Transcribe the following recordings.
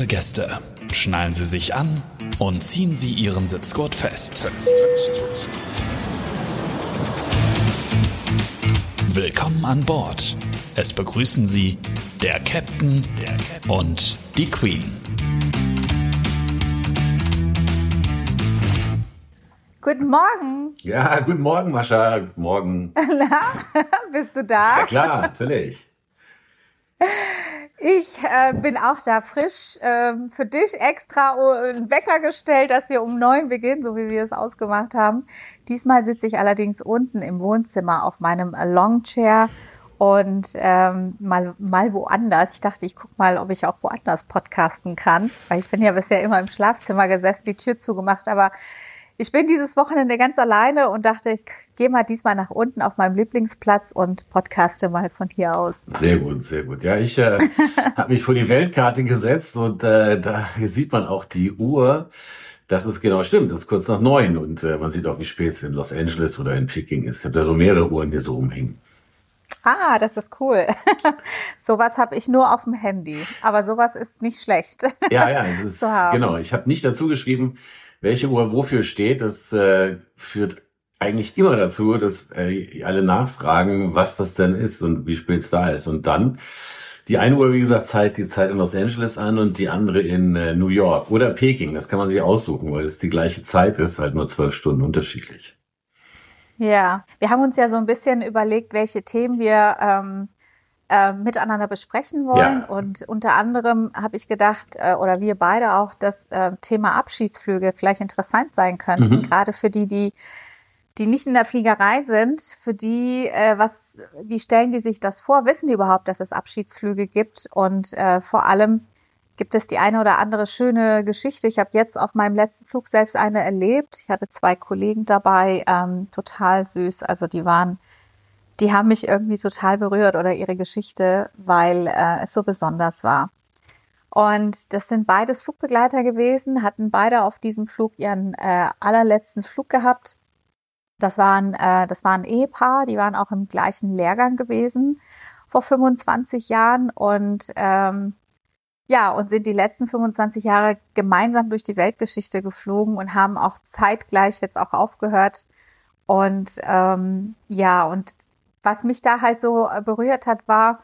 Liebe Gäste, schnallen Sie sich an und ziehen Sie Ihren Sitzgurt fest. Willkommen an Bord. Es begrüßen Sie der Captain und die Queen. Guten Morgen. Ja, guten Morgen, Mascha. Guten Morgen. Na, bist du da? Ja klar, natürlich. Ich äh, bin auch da frisch. Ähm, für dich extra einen Wecker gestellt, dass wir um neun beginnen, so wie wir es ausgemacht haben. Diesmal sitze ich allerdings unten im Wohnzimmer auf meinem Longchair und ähm, mal, mal woanders. Ich dachte, ich guck mal, ob ich auch woanders podcasten kann, weil ich bin ja bisher immer im Schlafzimmer gesessen, die Tür zugemacht, aber ich bin dieses Wochenende ganz alleine und dachte, ich gehe mal diesmal nach unten auf meinem Lieblingsplatz und podcaste mal von hier aus. Sehr gut, sehr gut. Ja, ich äh, habe mich vor die Weltkarte gesetzt und äh, da sieht man auch die Uhr. Das ist genau stimmt. Das ist kurz nach neun und äh, man sieht auch, wie spät es in Los Angeles oder in Peking ist. Ich habe da so mehrere Uhren hier so rumhängen. Ah, das ist cool. sowas habe ich nur auf dem Handy, aber sowas ist nicht schlecht. ja, ja, es ist genau. Ich habe nicht dazu geschrieben, welche Uhr wofür steht. Das äh, führt eigentlich immer dazu, dass äh, alle nachfragen, was das denn ist und wie spät es da ist. Und dann die eine Uhr, wie gesagt, zeigt die Zeit in Los Angeles an und die andere in äh, New York oder Peking. Das kann man sich aussuchen, weil es die gleiche Zeit ist, halt nur zwölf Stunden unterschiedlich. Ja, wir haben uns ja so ein bisschen überlegt, welche Themen wir ähm, äh, miteinander besprechen wollen. Ja. Und unter anderem habe ich gedacht, äh, oder wir beide auch, dass äh, Thema Abschiedsflüge vielleicht interessant sein könnten, mhm. gerade für die, die die nicht in der Fliegerei sind, für die, äh, was, wie stellen die sich das vor? Wissen die überhaupt, dass es Abschiedsflüge gibt? Und äh, vor allem gibt es die eine oder andere schöne Geschichte. Ich habe jetzt auf meinem letzten Flug selbst eine erlebt. Ich hatte zwei Kollegen dabei, ähm, total süß. Also die waren die haben mich irgendwie total berührt oder ihre Geschichte, weil äh, es so besonders war. Und das sind beides Flugbegleiter gewesen, hatten beide auf diesem Flug ihren äh, allerletzten Flug gehabt. Das waren, äh, das waren Ehepaar, die waren auch im gleichen Lehrgang gewesen vor 25 Jahren und ähm, ja, und sind die letzten 25 Jahre gemeinsam durch die Weltgeschichte geflogen und haben auch zeitgleich jetzt auch aufgehört. Und ähm, ja, und was mich da halt so äh, berührt hat, war,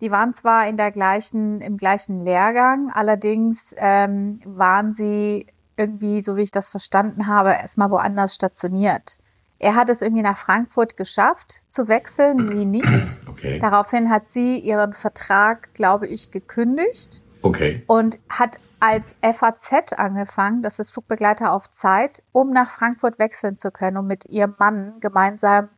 die waren zwar in der gleichen, im gleichen Lehrgang, allerdings ähm, waren sie irgendwie, so wie ich das verstanden habe, erstmal woanders stationiert. Er hat es irgendwie nach Frankfurt geschafft zu wechseln, sie nicht. Okay. Daraufhin hat sie ihren Vertrag, glaube ich, gekündigt. Okay. Und hat als FAZ angefangen, das ist Flugbegleiter auf Zeit, um nach Frankfurt wechseln zu können, um mit ihrem Mann gemeinsam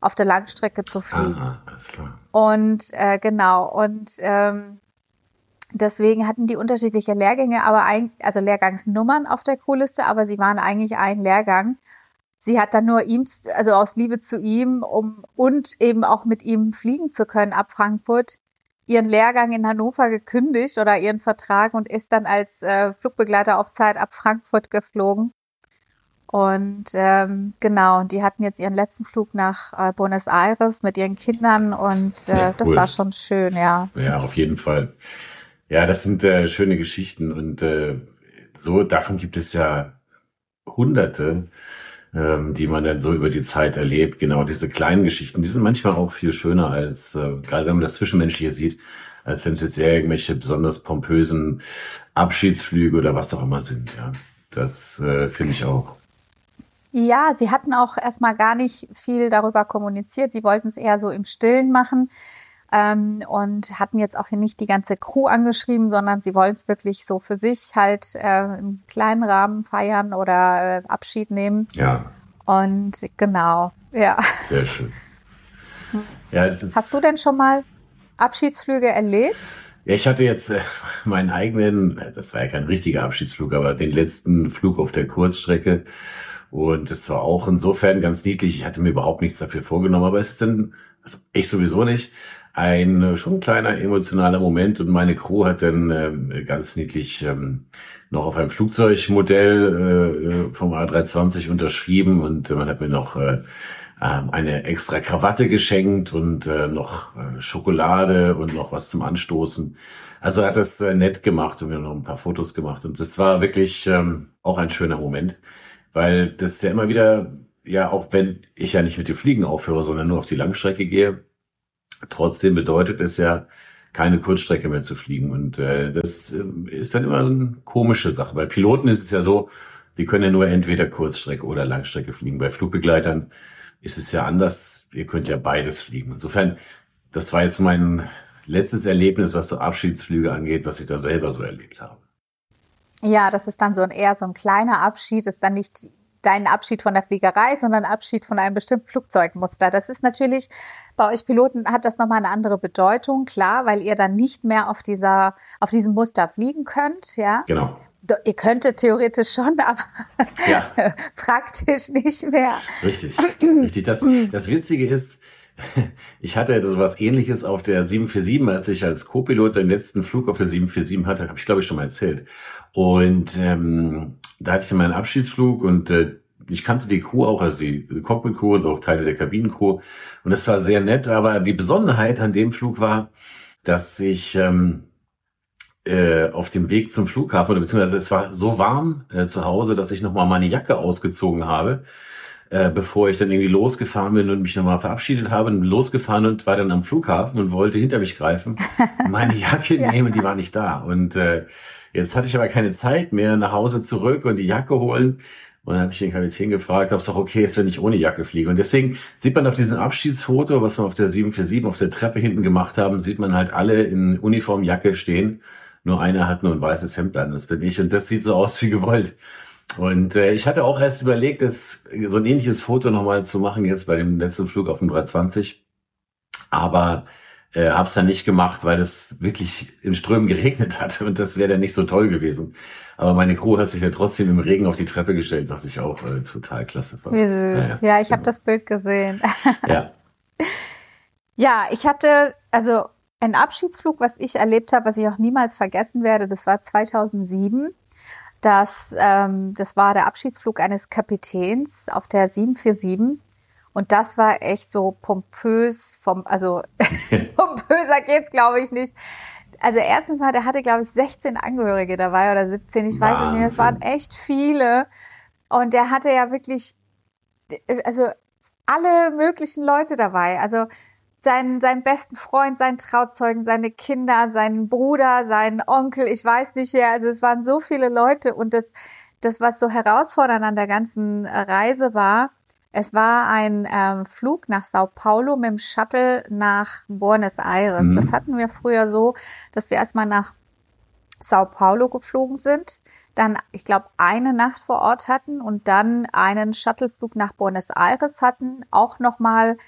auf der Langstrecke zu fliegen. Aha, alles klar. Und äh, genau, und ähm, deswegen hatten die unterschiedliche Lehrgänge, aber ein, also Lehrgangsnummern auf der Crewliste, aber sie waren eigentlich ein Lehrgang. Sie hat dann nur ihm, also aus Liebe zu ihm, um und eben auch mit ihm fliegen zu können ab Frankfurt, ihren Lehrgang in Hannover gekündigt oder ihren Vertrag und ist dann als äh, Flugbegleiter auf Zeit ab Frankfurt geflogen. Und ähm, genau, die hatten jetzt ihren letzten Flug nach äh, Buenos Aires mit ihren Kindern und äh, ja, cool. das war schon schön, ja. Ja, auf jeden Fall. Ja, das sind äh, schöne Geschichten und äh, so davon gibt es ja Hunderte, ähm, die man dann so über die Zeit erlebt. Genau diese kleinen Geschichten, die sind manchmal auch viel schöner als äh, gerade wenn man das Zwischenmenschliche sieht, als wenn es jetzt eher irgendwelche besonders pompösen Abschiedsflüge oder was auch immer sind. Ja, das äh, finde ich auch. Ja, sie hatten auch erstmal gar nicht viel darüber kommuniziert. Sie wollten es eher so im Stillen machen ähm, und hatten jetzt auch hier nicht die ganze Crew angeschrieben, sondern sie wollen es wirklich so für sich halt äh, im kleinen Rahmen feiern oder äh, Abschied nehmen. Ja. Und genau, ja. Sehr schön. Ja, es ist Hast du denn schon mal Abschiedsflüge erlebt? Ja, ich hatte jetzt äh, meinen eigenen, das war ja kein richtiger Abschiedsflug, aber den letzten Flug auf der Kurzstrecke und das war auch insofern ganz niedlich. Ich hatte mir überhaupt nichts dafür vorgenommen, aber es ist dann, also ich sowieso nicht, ein äh, schon kleiner emotionaler Moment und meine Crew hat dann äh, ganz niedlich ähm, noch auf einem Flugzeugmodell äh, vom A320 unterschrieben und man hat mir noch äh, ähm, eine extra Krawatte geschenkt und äh, noch äh, Schokolade und noch was zum Anstoßen. Also er hat das äh, nett gemacht und wir haben noch ein paar Fotos gemacht. Und das war wirklich ähm, auch ein schöner Moment, weil das ja immer wieder, ja, auch wenn ich ja nicht mit dem Fliegen aufhöre, sondern nur auf die Langstrecke gehe, trotzdem bedeutet es ja, keine Kurzstrecke mehr zu fliegen. Und äh, das äh, ist dann immer eine komische Sache. Bei Piloten ist es ja so, die können ja nur entweder Kurzstrecke oder Langstrecke fliegen. Bei Flugbegleitern ist es ja anders. Ihr könnt ja beides fliegen. Insofern, das war jetzt mein letztes Erlebnis, was so Abschiedsflüge angeht, was ich da selber so erlebt habe. Ja, das ist dann so ein eher so ein kleiner Abschied, ist dann nicht dein Abschied von der Fliegerei, sondern Abschied von einem bestimmten Flugzeugmuster. Das ist natürlich, bei euch Piloten hat das nochmal eine andere Bedeutung, klar, weil ihr dann nicht mehr auf dieser, auf diesem Muster fliegen könnt, ja. Genau. Ihr könntet theoretisch schon, aber ja. praktisch nicht mehr. Richtig, richtig. Das, das Witzige ist, ich hatte das was ähnliches auf der 747, als ich als Co-Pilot den letzten Flug auf der 747 hatte, habe ich glaube ich schon mal erzählt. Und ähm, da hatte ich meinen Abschiedsflug und äh, ich kannte die Crew auch, also die Cockpit-Crew und auch Teile der Kabinencrew. Und es war sehr nett, aber die Besonderheit an dem Flug war, dass ich ähm, äh, auf dem Weg zum Flughafen, oder beziehungsweise es war so warm äh, zu Hause, dass ich nochmal meine Jacke ausgezogen habe, äh, bevor ich dann irgendwie losgefahren bin und mich nochmal verabschiedet habe, und losgefahren und war dann am Flughafen und wollte hinter mich greifen, meine Jacke ja. nehmen, die war nicht da. Und äh, jetzt hatte ich aber keine Zeit mehr, nach Hause zurück und die Jacke holen. Und dann habe ich den Kapitän gefragt, ob es doch okay ist, wenn ich ohne Jacke fliege. Und deswegen sieht man auf diesem Abschiedsfoto, was wir auf der 747 auf der Treppe hinten gemacht haben, sieht man halt alle in Uniformjacke stehen nur einer hat nur ein weißes Hemd an, das bin ich. Und das sieht so aus wie gewollt. Und äh, ich hatte auch erst überlegt, das, so ein ähnliches Foto nochmal zu machen, jetzt bei dem letzten Flug auf dem 320. Aber äh, habe es dann nicht gemacht, weil es wirklich in Strömen geregnet hat und das wäre dann nicht so toll gewesen. Aber meine Crew hat sich ja trotzdem im Regen auf die Treppe gestellt, was ich auch äh, total klasse fand. Wie süß. Ja, ja ich genau. habe das Bild gesehen. ja. ja, ich hatte, also ein Abschiedsflug, was ich erlebt habe, was ich auch niemals vergessen werde, das war 2007. Das, ähm, das war der Abschiedsflug eines Kapitäns auf der 747. Und das war echt so pompös vom, also pompöser geht's, glaube ich, nicht. Also erstens mal, der hatte, glaube ich, 16 Angehörige dabei oder 17, ich weiß es nicht. Es waren echt viele. Und der hatte ja wirklich, also alle möglichen Leute dabei. Also seinen, seinen besten Freund, seinen Trauzeugen, seine Kinder, seinen Bruder, seinen Onkel, ich weiß nicht wer. Also es waren so viele Leute und das, das, was so herausfordernd an der ganzen Reise war, es war ein ähm, Flug nach Sao Paulo mit dem Shuttle nach Buenos Aires. Mhm. Das hatten wir früher so, dass wir erstmal nach Sao Paulo geflogen sind, dann, ich glaube, eine Nacht vor Ort hatten und dann einen Shuttleflug nach Buenos Aires hatten, auch nochmal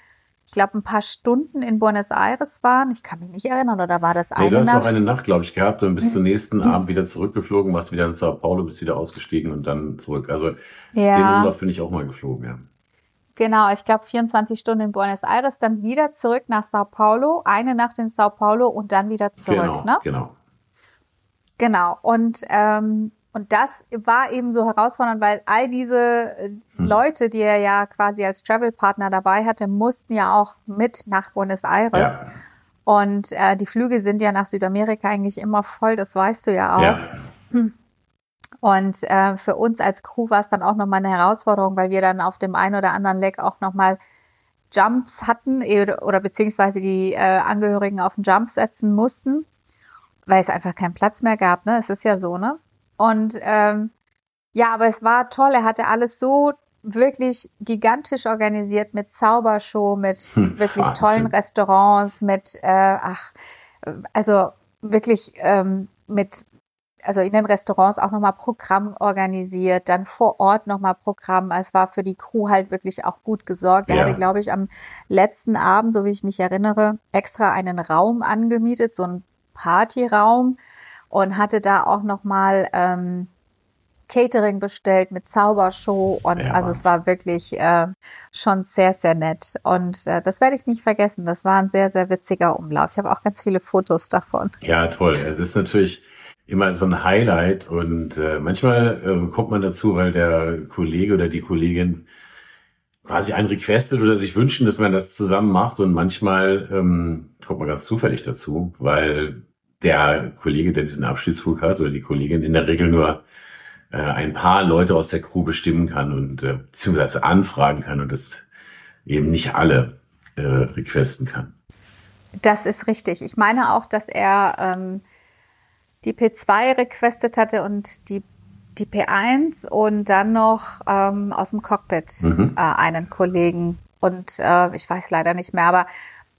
ich glaube, ein paar Stunden in Buenos Aires waren. Ich kann mich nicht erinnern, oder war das eine nee, du hast Nacht? auch eine Nacht, glaube ich, gehabt und bis zum nächsten mhm. Abend wieder zurückgeflogen, warst wieder in Sao Paulo, bist wieder ausgestiegen und dann zurück. Also ja. den Umlauf bin ich auch mal geflogen, ja. Genau, ich glaube 24 Stunden in Buenos Aires, dann wieder zurück nach Sao Paulo, eine Nacht in Sao Paulo und dann wieder zurück, genau, ne? Genau. Genau. Und ähm, und das war eben so herausfordernd, weil all diese äh, hm. Leute, die er ja quasi als Travel-Partner dabei hatte, mussten ja auch mit nach Buenos Aires. Ja. Und äh, die Flüge sind ja nach Südamerika eigentlich immer voll, das weißt du ja auch. Ja. Hm. Und äh, für uns als Crew war es dann auch nochmal eine Herausforderung, weil wir dann auf dem einen oder anderen Leck auch nochmal Jumps hatten eh, oder beziehungsweise die äh, Angehörigen auf den Jump setzen mussten, weil es einfach keinen Platz mehr gab. Ne? Es ist ja so, ne? Und ähm, ja, aber es war toll. Er hatte alles so wirklich gigantisch organisiert mit Zaubershow, mit hm, wirklich Wahnsinn. tollen Restaurants, mit äh, ach, also wirklich ähm, mit also in den Restaurants auch nochmal Programm organisiert, dann vor Ort nochmal Programm. Es war für die Crew halt wirklich auch gut gesorgt. Er ja. hatte, glaube ich, am letzten Abend, so wie ich mich erinnere, extra einen Raum angemietet, so einen Partyraum, und hatte da auch nochmal ähm, Catering bestellt mit Zaubershow und ja, also was. es war wirklich äh, schon sehr, sehr nett. Und äh, das werde ich nicht vergessen. Das war ein sehr, sehr witziger Umlauf. Ich habe auch ganz viele Fotos davon. Ja, toll. Es ist natürlich immer so ein Highlight und äh, manchmal äh, kommt man dazu, weil der Kollege oder die Kollegin quasi einrequestet oder sich wünschen, dass man das zusammen macht und manchmal ähm, kommt man ganz zufällig dazu, weil der Kollege, der diesen Abschiedsflug hat oder die Kollegin in der Regel nur äh, ein paar Leute aus der Crew bestimmen kann und äh, beziehungsweise anfragen kann und das eben nicht alle äh, requesten kann. Das ist richtig. Ich meine auch, dass er ähm, die P2 requestet hatte und die die P1 und dann noch ähm, aus dem Cockpit mhm. äh, einen Kollegen. Und äh, ich weiß leider nicht mehr, aber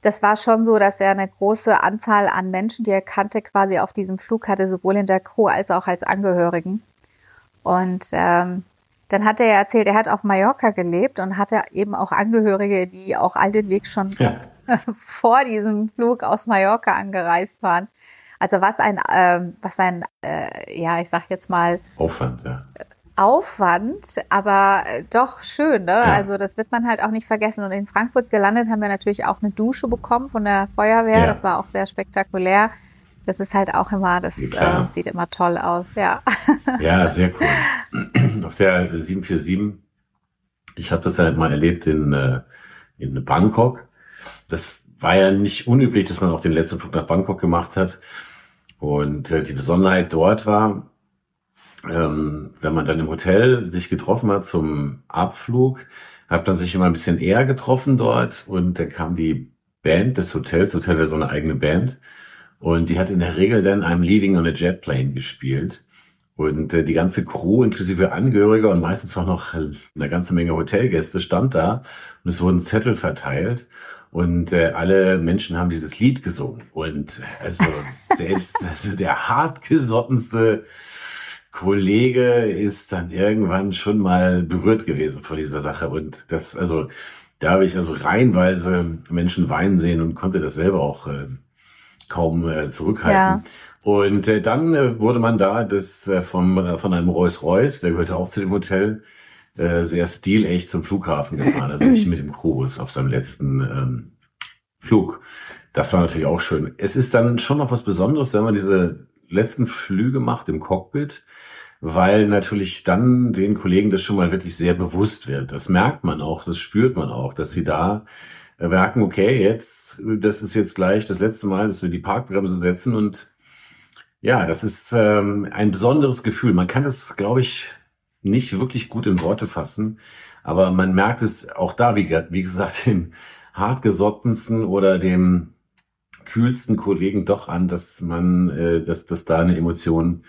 das war schon so, dass er eine große Anzahl an Menschen, die er kannte, quasi auf diesem Flug hatte, sowohl in der Crew als auch als Angehörigen. Und ähm, dann hat er ja erzählt, er hat auf Mallorca gelebt und hatte eben auch Angehörige, die auch all den Weg schon ja. vor diesem Flug aus Mallorca angereist waren. Also was ein, ähm, was ein, äh, ja, ich sag jetzt mal Aufwand, ja. Aufwand, aber äh, doch schön, ne? Ja. Also das wird man halt auch nicht vergessen. Und in Frankfurt gelandet haben wir natürlich auch eine Dusche bekommen von der Feuerwehr. Ja. Das war auch sehr spektakulär. Das ist halt auch immer, das äh, sieht immer toll aus, ja. Ja, sehr cool. Auf der 747, ich habe das ja mal erlebt in, äh, in Bangkok. Das war ja nicht unüblich, dass man auch den letzten Flug nach Bangkok gemacht hat. Und äh, die Besonderheit dort war, ähm, wenn man dann im Hotel sich getroffen hat zum Abflug, hat man sich immer ein bisschen eher getroffen dort und dann kam die Band des Hotels, Hotel wäre so eine eigene Band und die hat in der Regel dann I'm Leaving on a Jet Plane gespielt. Und äh, die ganze Crew, inklusive Angehörige und meistens auch noch eine ganze Menge Hotelgäste, stand da und es wurden Zettel verteilt. Und äh, alle Menschen haben dieses Lied gesungen. Und also selbst also der hartgesottenste Kollege ist dann irgendwann schon mal berührt gewesen von dieser Sache. Und das, also da habe ich also reihenweise Menschen weinen sehen und konnte das selber auch äh, kaum äh, zurückhalten. Ja. Und äh, dann äh, wurde man da das äh, vom, äh, von einem Rolls-Royce, der gehörte auch zu dem Hotel, äh, sehr stilecht zum Flughafen gefahren, also nicht mit dem Cruise auf seinem letzten ähm, Flug. Das war natürlich auch schön. Es ist dann schon noch was Besonderes, wenn man diese letzten Flüge macht im Cockpit, weil natürlich dann den Kollegen das schon mal wirklich sehr bewusst wird. Das merkt man auch, das spürt man auch, dass sie da äh, merken, okay, jetzt, das ist jetzt gleich das letzte Mal, dass wir die Parkbremse setzen und ja, das ist ähm, ein besonderes Gefühl. Man kann das, glaube ich, nicht wirklich gut in Worte fassen. Aber man merkt es auch da, wie, wie gesagt, dem hartgesottensten oder dem kühlsten Kollegen doch an, dass man, äh, dass, dass da eine Emotion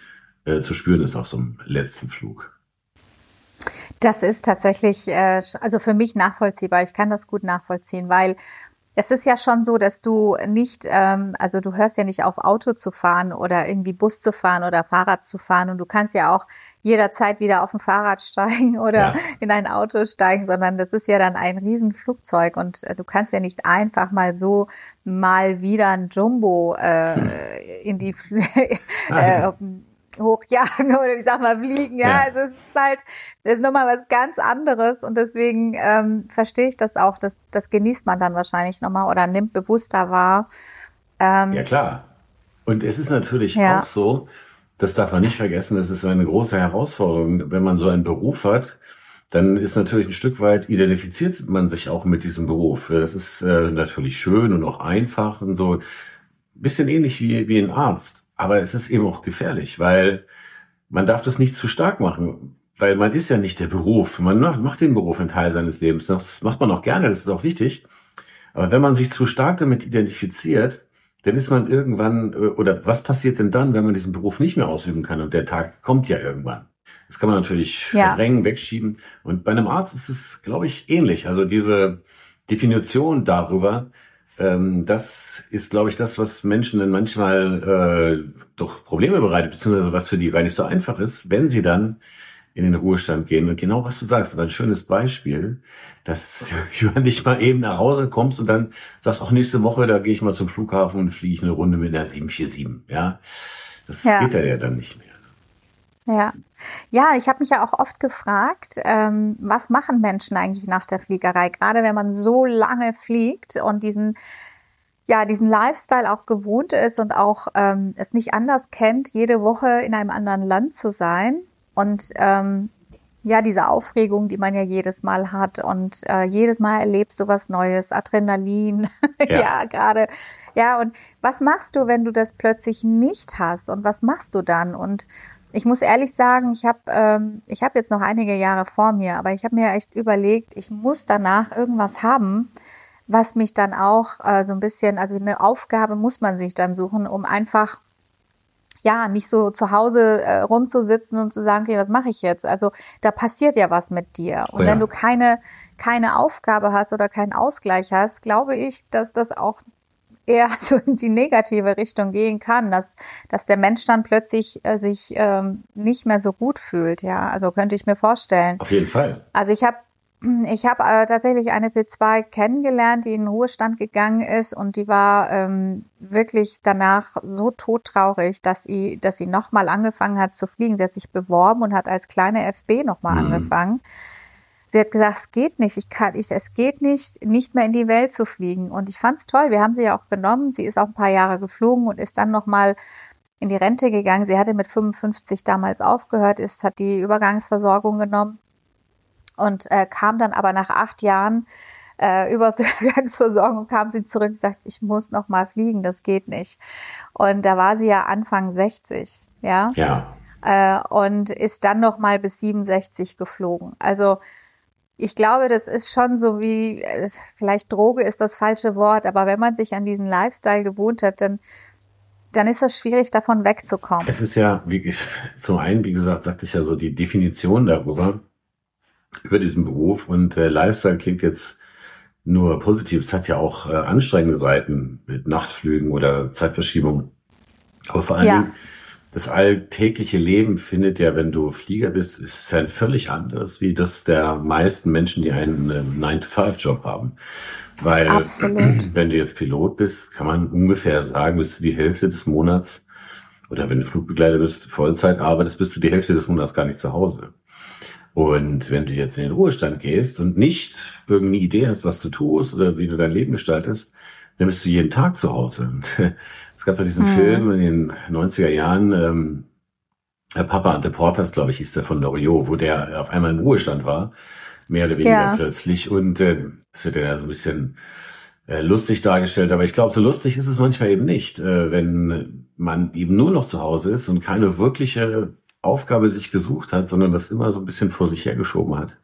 äh, zu spüren ist auf so einem letzten Flug. Das ist tatsächlich, äh, also für mich nachvollziehbar. Ich kann das gut nachvollziehen, weil es ist ja schon so, dass du nicht, ähm, also du hörst ja nicht auf, Auto zu fahren oder irgendwie Bus zu fahren oder Fahrrad zu fahren. Und du kannst ja auch jederzeit wieder auf ein Fahrrad steigen oder ja. in ein Auto steigen, sondern das ist ja dann ein Riesenflugzeug. Und äh, du kannst ja nicht einfach mal so mal wieder ein Jumbo äh, in die äh, hochjagen oder wie sag mal fliegen. Ja, ja. Also es ist halt, das ist nochmal was ganz anderes und deswegen ähm, verstehe ich das auch. Das, das genießt man dann wahrscheinlich nochmal oder nimmt bewusster wahr. Ähm, ja, klar. Und es ist natürlich ja. auch so, das darf man nicht vergessen, das ist eine große Herausforderung, wenn man so einen Beruf hat, dann ist natürlich ein Stück weit identifiziert man sich auch mit diesem Beruf. Das ist äh, natürlich schön und auch einfach und so. Bisschen ähnlich wie, wie ein Arzt. Aber es ist eben auch gefährlich, weil man darf das nicht zu stark machen, weil man ist ja nicht der Beruf. Man macht den Beruf ein Teil seines Lebens. Das macht man auch gerne, das ist auch wichtig. Aber wenn man sich zu stark damit identifiziert, dann ist man irgendwann, äh, oder was passiert denn dann, wenn man diesen Beruf nicht mehr ausüben kann und der Tag kommt ja irgendwann? Das kann man natürlich ja. verdrängen, wegschieben. Und bei einem Arzt ist es, glaube ich, ähnlich. Also diese Definition darüber, ähm, das ist, glaube ich, das, was Menschen dann manchmal äh, doch Probleme bereitet, beziehungsweise was für die gar nicht so einfach ist, wenn sie dann in den Ruhestand gehen. Und genau was du sagst, war ein schönes Beispiel, dass du nicht mal eben nach Hause kommst und dann sagst, auch nächste Woche, da gehe ich mal zum Flughafen und fliege eine Runde mit einer 747. Ja, das ja. geht ja dann nicht mehr. Ja, ja, ich habe mich ja auch oft gefragt, ähm, was machen Menschen eigentlich nach der Fliegerei, gerade wenn man so lange fliegt und diesen ja diesen Lifestyle auch gewohnt ist und auch ähm, es nicht anders kennt, jede Woche in einem anderen Land zu sein. Und ähm, ja, diese Aufregung, die man ja jedes Mal hat und äh, jedes Mal erlebst du was Neues, Adrenalin, ja, ja gerade. Ja, und was machst du, wenn du das plötzlich nicht hast? Und was machst du dann? Und ich muss ehrlich sagen, ich habe ähm, ich habe jetzt noch einige Jahre vor mir, aber ich habe mir echt überlegt, ich muss danach irgendwas haben, was mich dann auch äh, so ein bisschen, also eine Aufgabe muss man sich dann suchen, um einfach ja, nicht so zu Hause äh, rumzusitzen und zu sagen, okay, was mache ich jetzt? Also da passiert ja was mit dir. Und ja. wenn du keine, keine Aufgabe hast oder keinen Ausgleich hast, glaube ich, dass das auch eher so in die negative Richtung gehen kann, dass, dass der Mensch dann plötzlich äh, sich ähm, nicht mehr so gut fühlt. Ja, also könnte ich mir vorstellen. Auf jeden Fall. Also ich habe ich habe äh, tatsächlich eine P2 kennengelernt, die in den Ruhestand gegangen ist und die war ähm, wirklich danach so todtraurig, dass sie, dass sie nochmal angefangen hat zu fliegen. Sie hat sich beworben und hat als kleine FB nochmal mhm. angefangen. Sie hat gesagt, es geht nicht, ich kann, ich, es geht nicht, nicht mehr in die Welt zu fliegen. Und ich fand's toll. Wir haben sie ja auch genommen. Sie ist auch ein paar Jahre geflogen und ist dann nochmal in die Rente gegangen. Sie hatte mit 55 damals aufgehört, ist, hat die Übergangsversorgung genommen und äh, kam dann aber nach acht Jahren äh, Übergangsversorgung kam sie zurück und sagt, ich muss noch mal fliegen, das geht nicht. Und da war sie ja Anfang 60, ja. Ja. Äh, und ist dann noch mal bis 67 geflogen. Also ich glaube, das ist schon so wie, vielleicht Droge ist das falsche Wort, aber wenn man sich an diesen Lifestyle gewohnt hat, dann dann ist es schwierig, davon wegzukommen. Es ist ja, wie zum einen, wie gesagt, sagte ich ja so, die Definition darüber, über diesen Beruf und äh, Lifestyle klingt jetzt nur positiv. Es hat ja auch äh, anstrengende Seiten mit Nachtflügen oder Zeitverschiebung. Aber vor allem ja. Das alltägliche Leben findet ja, wenn du Flieger bist, ist ja völlig anders wie das der meisten Menschen, die einen äh, 9-to-5-Job haben. Weil Absolut. wenn du jetzt Pilot bist, kann man ungefähr sagen, bist du die Hälfte des Monats oder wenn du Flugbegleiter bist, Vollzeit arbeitest, bist du die Hälfte des Monats gar nicht zu Hause. Und wenn du jetzt in den Ruhestand gehst und nicht irgendeine Idee hast, was du tust oder wie du dein Leben gestaltest, dann bist du jeden Tag zu Hause. es gab doch diesen mhm. Film in den 90er Jahren, ähm, Papa Ante Portas, glaube ich, hieß der von Loriot, wo der auf einmal im Ruhestand war, mehr oder weniger ja. plötzlich. Und äh, das wird ja so ein bisschen äh, lustig dargestellt, aber ich glaube, so lustig ist es manchmal eben nicht, äh, wenn man eben nur noch zu Hause ist und keine wirkliche Aufgabe sich gesucht hat, sondern das immer so ein bisschen vor sich hergeschoben hat.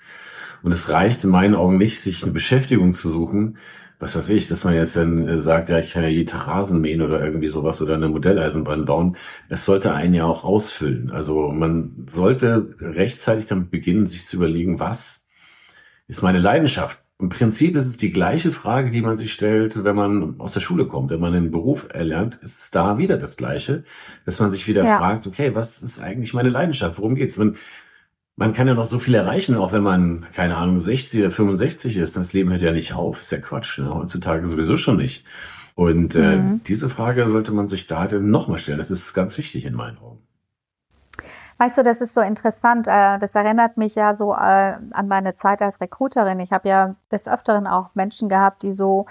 Und es reicht in meinen Augen nicht, sich eine Beschäftigung zu suchen, was weiß ich, dass man jetzt dann äh, sagt, ja, ich kann ja jeden Tag Rasen mähen oder irgendwie sowas oder eine Modelleisenbahn bauen. Es sollte einen ja auch ausfüllen. Also man sollte rechtzeitig damit beginnen, sich zu überlegen, was ist meine Leidenschaft? Im Prinzip ist es die gleiche Frage, die man sich stellt, wenn man aus der Schule kommt, wenn man einen Beruf erlernt, ist da wieder das Gleiche, dass man sich wieder ja. fragt, okay, was ist eigentlich meine Leidenschaft? Worum geht's? Man, man kann ja noch so viel erreichen, auch wenn man, keine Ahnung, 60 oder 65 ist. Das Leben hört ja nicht auf. Ist ja Quatsch. Ne? Heutzutage sowieso schon nicht. Und äh, mhm. diese Frage sollte man sich da nochmal stellen. Das ist ganz wichtig in meinen Augen. Weißt du, das ist so interessant. Äh, das erinnert mich ja so äh, an meine Zeit als Recruiterin. Ich habe ja des Öfteren auch Menschen gehabt, die so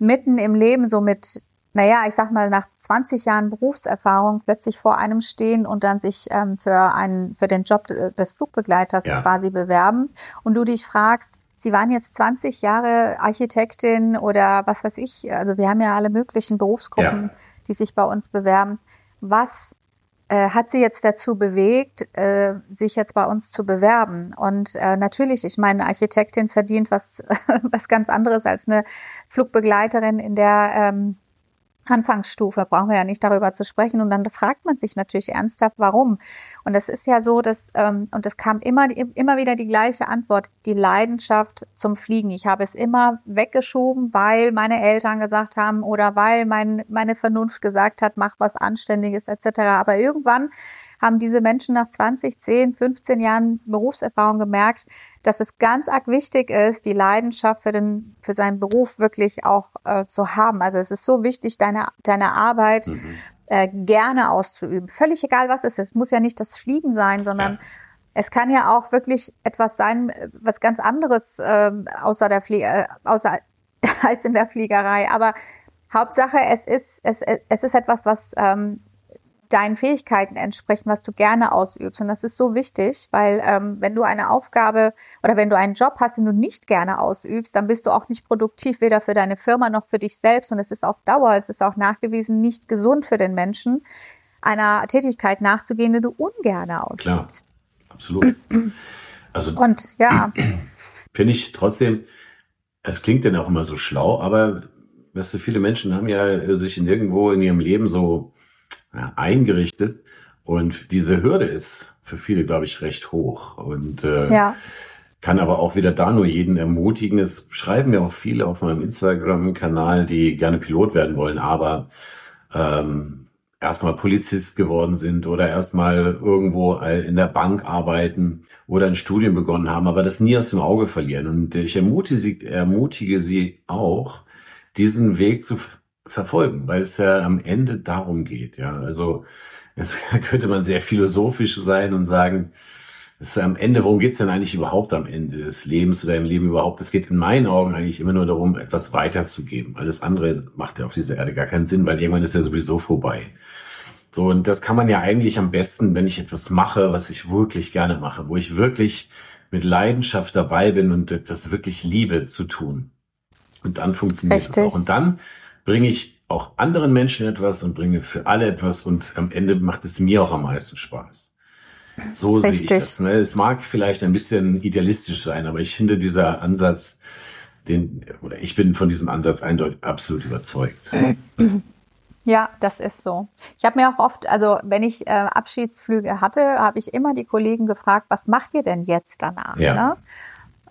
mitten im Leben so mit, naja, ich sag mal, nach 20 Jahren Berufserfahrung plötzlich vor einem stehen und dann sich ähm, für einen, für den Job des Flugbegleiters ja. quasi bewerben. Und du dich fragst, Sie waren jetzt 20 Jahre Architektin oder was weiß ich. Also wir haben ja alle möglichen Berufsgruppen, ja. die sich bei uns bewerben. Was äh, hat sie jetzt dazu bewegt, äh, sich jetzt bei uns zu bewerben. Und äh, natürlich, ich meine, Architektin verdient was, was ganz anderes als eine Flugbegleiterin in der ähm, Anfangsstufe, brauchen wir ja nicht darüber zu sprechen. Und dann fragt man sich natürlich ernsthaft, warum. Und es ist ja so, dass, ähm, und es kam immer, immer wieder die gleiche Antwort, die Leidenschaft zum Fliegen. Ich habe es immer weggeschoben, weil meine Eltern gesagt haben oder weil mein, meine Vernunft gesagt hat, mach was Anständiges etc. Aber irgendwann haben diese Menschen nach 20, 10, 15 Jahren Berufserfahrung gemerkt, dass es ganz arg wichtig ist, die Leidenschaft für den, für seinen Beruf wirklich auch äh, zu haben. Also es ist so wichtig, deine, deine Arbeit mhm. äh, gerne auszuüben. Völlig egal, was es ist. Es muss ja nicht das Fliegen sein, sondern ja. Es kann ja auch wirklich etwas sein, was ganz anderes äh, außer der Flie äh, außer als in der Fliegerei. Aber Hauptsache, es ist es, es ist etwas, was ähm, deinen Fähigkeiten entsprechen, was du gerne ausübst. Und das ist so wichtig, weil ähm, wenn du eine Aufgabe oder wenn du einen Job hast, den du nicht gerne ausübst, dann bist du auch nicht produktiv, weder für deine Firma noch für dich selbst. Und es ist auf Dauer, es ist auch nachgewiesen, nicht gesund für den Menschen, einer Tätigkeit nachzugehen, die du ungerne ausübst. Klar, absolut. Also, und ja. Finde ich trotzdem, es klingt dann auch immer so schlau, aber weißt du, viele Menschen haben ja sich in irgendwo in ihrem Leben so ja, eingerichtet und diese Hürde ist für viele, glaube ich, recht hoch und äh, ja. kann aber auch wieder da nur jeden ermutigen. Es schreiben mir auch viele auf meinem Instagram-Kanal, die gerne Pilot werden wollen, aber ähm, erstmal Polizist geworden sind oder erstmal irgendwo in der Bank arbeiten oder ein Studium begonnen haben, aber das nie aus dem Auge verlieren. Und ich ermutige sie, ermutige sie auch, diesen Weg zu verfolgen, weil es ja am Ende darum geht. Ja, also jetzt könnte man sehr philosophisch sein und sagen, es am Ende, worum geht's denn eigentlich überhaupt am Ende des Lebens oder im Leben überhaupt? Es geht in meinen Augen eigentlich immer nur darum, etwas weiterzugeben. Alles andere macht ja auf dieser Erde gar keinen Sinn, weil irgendwann ist ja sowieso vorbei. So, und das kann man ja eigentlich am besten, wenn ich etwas mache, was ich wirklich gerne mache, wo ich wirklich mit Leidenschaft dabei bin und etwas wirklich liebe zu tun. Und dann funktioniert Richtig. das auch. Und dann bringe ich auch anderen Menschen etwas und bringe für alle etwas und am Ende macht es mir auch am meisten Spaß. So Richtig. sehe ich das. Ne? Es mag vielleicht ein bisschen idealistisch sein, aber ich finde dieser Ansatz, den, oder ich bin von diesem Ansatz eindeutig absolut überzeugt. Ja, das ist so. Ich habe mir auch oft, also wenn ich äh, Abschiedsflüge hatte, habe ich immer die Kollegen gefragt, was macht ihr denn jetzt danach? Ja. Ne?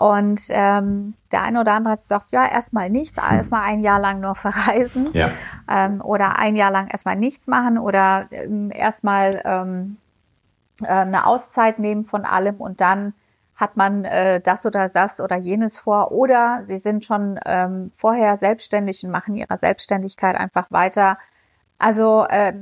Und ähm, der eine oder andere hat gesagt, ja, erstmal nichts, hm. erstmal ein Jahr lang nur verreisen ja. ähm, oder ein Jahr lang erstmal nichts machen oder ähm, erstmal ähm, äh, eine Auszeit nehmen von allem und dann hat man äh, das oder das oder jenes vor oder sie sind schon ähm, vorher selbstständig und machen ihre Selbstständigkeit einfach weiter. Also äh,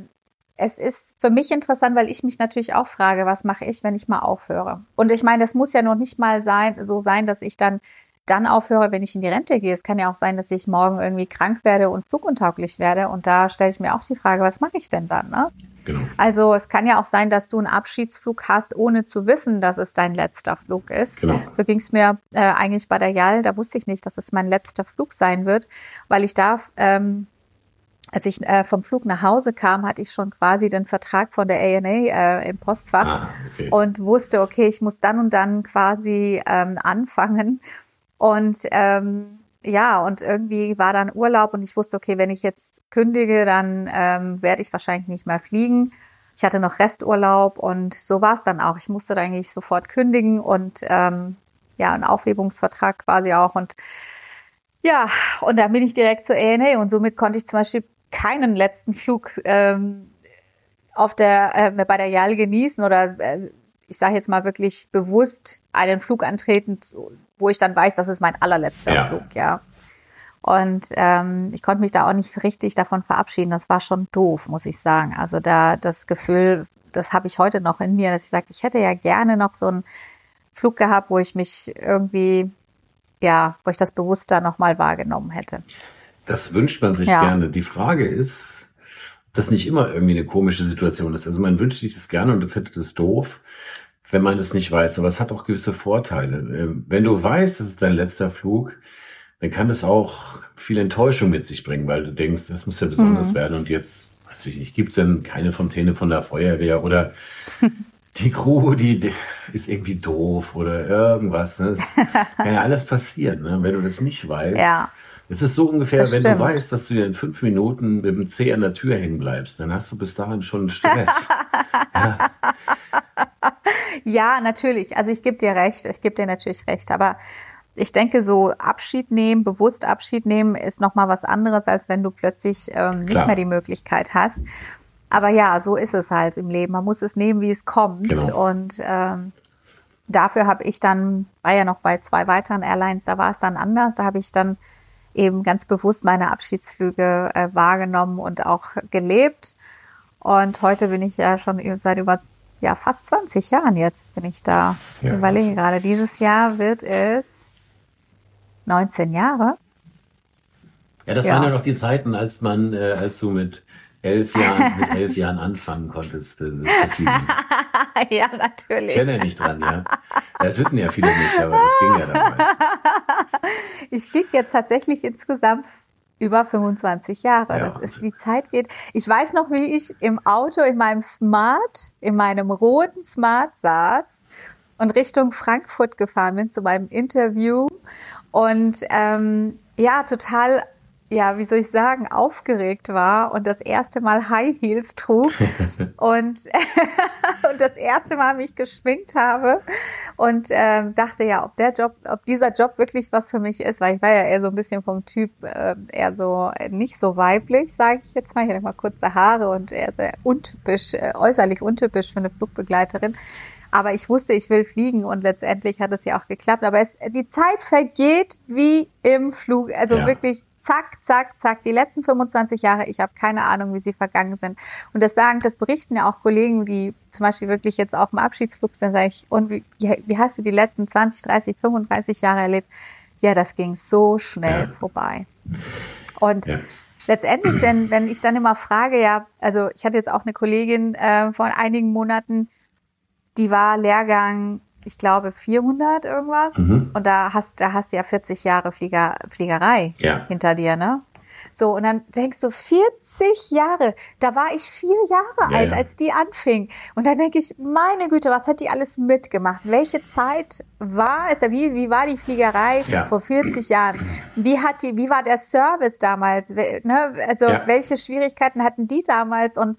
es ist für mich interessant, weil ich mich natürlich auch frage, was mache ich, wenn ich mal aufhöre? Und ich meine, das muss ja noch nicht mal sein, so sein, dass ich dann dann aufhöre, wenn ich in die Rente gehe. Es kann ja auch sein, dass ich morgen irgendwie krank werde und fluguntauglich werde. Und da stelle ich mir auch die Frage, was mache ich denn dann? Ne? Genau. Also es kann ja auch sein, dass du einen Abschiedsflug hast, ohne zu wissen, dass es dein letzter Flug ist. Genau. So ging es mir äh, eigentlich bei der JAL. Da wusste ich nicht, dass es mein letzter Flug sein wird, weil ich darf ähm, als ich äh, vom Flug nach Hause kam, hatte ich schon quasi den Vertrag von der ANA äh, im Postfach ah, okay. und wusste, okay, ich muss dann und dann quasi ähm, anfangen. Und ähm, ja, und irgendwie war dann Urlaub und ich wusste, okay, wenn ich jetzt kündige, dann ähm, werde ich wahrscheinlich nicht mehr fliegen. Ich hatte noch Resturlaub und so war es dann auch. Ich musste dann eigentlich sofort kündigen und ähm, ja, einen Aufhebungsvertrag quasi auch und ja, und dann bin ich direkt zur ANA und somit konnte ich zum Beispiel keinen letzten Flug ähm, auf der äh, bei der JAL genießen oder äh, ich sage jetzt mal wirklich bewusst einen Flug antreten, wo ich dann weiß, das ist mein allerletzter ja. Flug, ja. Und ähm, ich konnte mich da auch nicht richtig davon verabschieden. Das war schon doof, muss ich sagen. Also da das Gefühl, das habe ich heute noch in mir, dass ich sage, ich hätte ja gerne noch so einen Flug gehabt, wo ich mich irgendwie, ja, wo ich das bewusster nochmal wahrgenommen hätte. Das wünscht man sich ja. gerne. Die Frage ist, ob das nicht immer irgendwie eine komische Situation ist. Also man wünscht sich das gerne und findet es doof, wenn man es nicht weiß. Aber es hat auch gewisse Vorteile. Ähm, wenn du weißt, das ist dein letzter Flug, dann kann es auch viel Enttäuschung mit sich bringen, weil du denkst, das muss ja besonders mhm. werden. Und jetzt, weiß ich nicht, gibt's denn keine Fontäne von der Feuerwehr oder die Crew, die, die ist irgendwie doof oder irgendwas. Ne? Das kann ja alles passieren, ne? wenn du das nicht weißt. Ja es ist so ungefähr, das wenn stimmt. du weißt, dass du dir in fünf Minuten mit dem C an der Tür hängen bleibst, dann hast du bis dahin schon Stress. ja. ja, natürlich. Also ich gebe dir recht, ich gebe dir natürlich recht, aber ich denke, so Abschied nehmen, bewusst Abschied nehmen, ist nochmal was anderes, als wenn du plötzlich ähm, nicht mehr die Möglichkeit hast. Aber ja, so ist es halt im Leben. Man muss es nehmen, wie es kommt. Genau. Und ähm, dafür habe ich dann, war ja noch bei zwei weiteren Airlines, da war es dann anders. Da habe ich dann eben ganz bewusst meine Abschiedsflüge äh, wahrgenommen und auch gelebt. Und heute bin ich ja schon seit über ja, fast 20 Jahren jetzt bin ich da. Ja, überlege gerade, dieses Jahr wird es 19 Jahre. Ja, das ja. waren ja noch die Zeiten, als man, äh, als du mit elf Jahren, mit elf Jahren anfangen konntest äh, zu fliegen. ja, natürlich. Ich erinnere nicht dran, ja. Das wissen ja viele nicht, aber das ging ja damals. Ich fliege jetzt tatsächlich insgesamt über 25 Jahre. Ja, das ist, wie Zeit geht. Ich weiß noch, wie ich im Auto in meinem Smart, in meinem roten Smart saß und Richtung Frankfurt gefahren bin zu meinem Interview und ähm, ja, total ja, wie soll ich sagen, aufgeregt war und das erste Mal High Heels trug und, und das erste Mal mich geschminkt habe und ähm, dachte ja, ob der Job, ob dieser Job wirklich was für mich ist, weil ich war ja eher so ein bisschen vom Typ äh, eher so äh, nicht so weiblich, sage ich jetzt mal. Ich hatte mal kurze Haare und eher sehr untypisch, äh, äußerlich untypisch für eine Flugbegleiterin. Aber ich wusste, ich will fliegen und letztendlich hat es ja auch geklappt. Aber es, die Zeit vergeht wie im Flug. Also ja. wirklich zack, zack, zack. Die letzten 25 Jahre, ich habe keine Ahnung, wie sie vergangen sind. Und das sagen, das berichten ja auch Kollegen, die zum Beispiel wirklich jetzt auch im Abschiedsflug sind, sage ich, und wie, wie hast du die letzten 20, 30, 35 Jahre erlebt? Ja, das ging so schnell ja. vorbei. Und ja letztendlich, wenn, wenn ich dann immer frage, ja, also ich hatte jetzt auch eine Kollegin äh, vor einigen Monaten, die war Lehrgang, ich glaube 400 irgendwas. Mhm. Und da hast, da hast du ja 40 Jahre Flieger, Fliegerei ja. hinter dir, ne? So, und dann denkst du, 40 Jahre, da war ich vier Jahre ja, alt, ja. als die anfing. Und dann denke ich, meine Güte, was hat die alles mitgemacht? Welche Zeit war es? Wie, wie war die Fliegerei ja. vor 40 Jahren? Wie hat die, wie war der Service damals? Ne? Also, welche Schwierigkeiten hatten die damals? Und,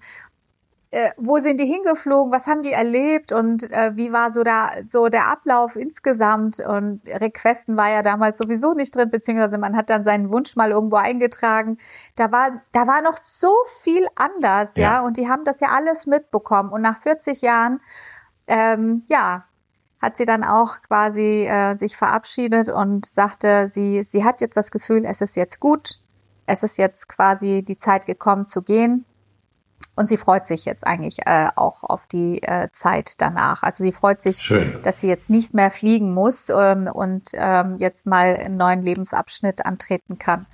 äh, wo sind die hingeflogen, was haben die erlebt? Und äh, wie war so da so der Ablauf insgesamt? Und Requesten war ja damals sowieso nicht drin, beziehungsweise man hat dann seinen Wunsch mal irgendwo eingetragen. Da war da war noch so viel anders, ja, ja. Und die haben das ja alles mitbekommen. Und nach 40 Jahren, ähm, ja, hat sie dann auch quasi äh, sich verabschiedet und sagte, sie sie hat jetzt das Gefühl, es ist jetzt gut, es ist jetzt quasi die Zeit gekommen zu gehen und sie freut sich jetzt eigentlich äh, auch auf die äh, Zeit danach. Also sie freut sich, Schön. dass sie jetzt nicht mehr fliegen muss ähm, und ähm, jetzt mal einen neuen Lebensabschnitt antreten kann.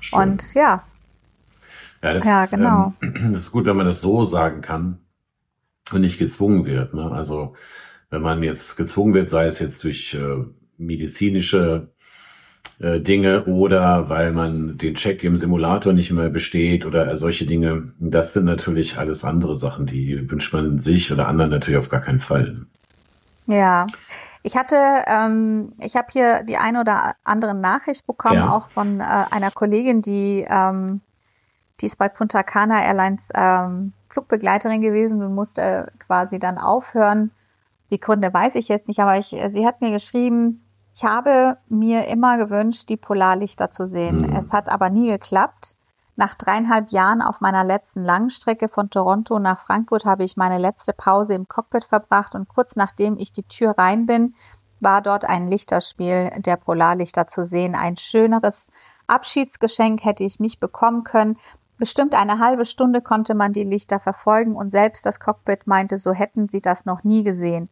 Schön. Und ja. Ja, das, ja genau. Ähm, das ist gut, wenn man das so sagen kann und nicht gezwungen wird. Ne? Also wenn man jetzt gezwungen wird, sei es jetzt durch äh, medizinische äh, Dinge oder weil man den Check im Simulator nicht mehr besteht oder solche Dinge. Das sind natürlich alles andere Sachen, die wünscht man sich oder anderen natürlich auf gar keinen Fall. Ja. Ich hatte, ähm, ich habe hier die eine oder andere Nachricht bekommen, ja. auch von äh, einer Kollegin, die, ähm, die ist bei Punta Cana Airlines ähm, Flugbegleiterin gewesen und musste quasi dann aufhören. Die Gründe weiß ich jetzt nicht, aber ich, sie hat mir geschrieben, ich habe mir immer gewünscht, die Polarlichter zu sehen. Mhm. Es hat aber nie geklappt. Nach dreieinhalb Jahren auf meiner letzten Langstrecke von Toronto nach Frankfurt habe ich meine letzte Pause im Cockpit verbracht und kurz nachdem ich die Tür rein bin, war dort ein Lichterspiel der Polarlichter zu sehen. Ein schöneres Abschiedsgeschenk hätte ich nicht bekommen können. Bestimmt eine halbe Stunde konnte man die Lichter verfolgen und selbst das Cockpit meinte, so hätten sie das noch nie gesehen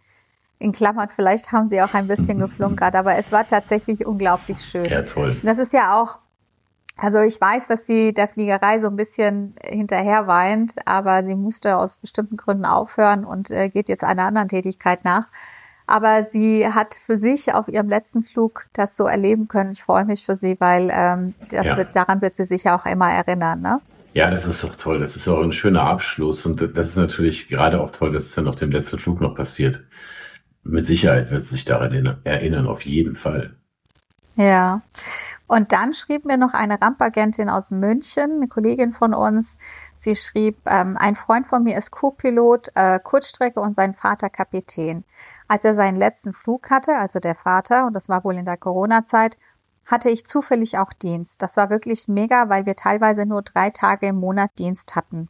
in Klammern, vielleicht haben sie auch ein bisschen geflunkert, aber es war tatsächlich unglaublich schön. Ja, toll. Das ist ja auch, also ich weiß, dass sie der Fliegerei so ein bisschen hinterher weint, aber sie musste aus bestimmten Gründen aufhören und äh, geht jetzt einer anderen Tätigkeit nach. Aber sie hat für sich auf ihrem letzten Flug das so erleben können. Ich freue mich für sie, weil ähm, das ja. wird, daran wird sie sich ja auch immer erinnern. Ne? Ja, das ist doch toll. Das ist auch ein schöner Abschluss. Und das ist natürlich gerade auch toll, dass es dann auf dem letzten Flug noch passiert mit Sicherheit wird sie sich daran erinnern, auf jeden Fall. Ja. Und dann schrieb mir noch eine Rampagentin aus München, eine Kollegin von uns. Sie schrieb, ähm, ein Freund von mir ist Co-Pilot, äh, Kurzstrecke und sein Vater Kapitän. Als er seinen letzten Flug hatte, also der Vater, und das war wohl in der Corona-Zeit, hatte ich zufällig auch Dienst. Das war wirklich mega, weil wir teilweise nur drei Tage im Monat Dienst hatten.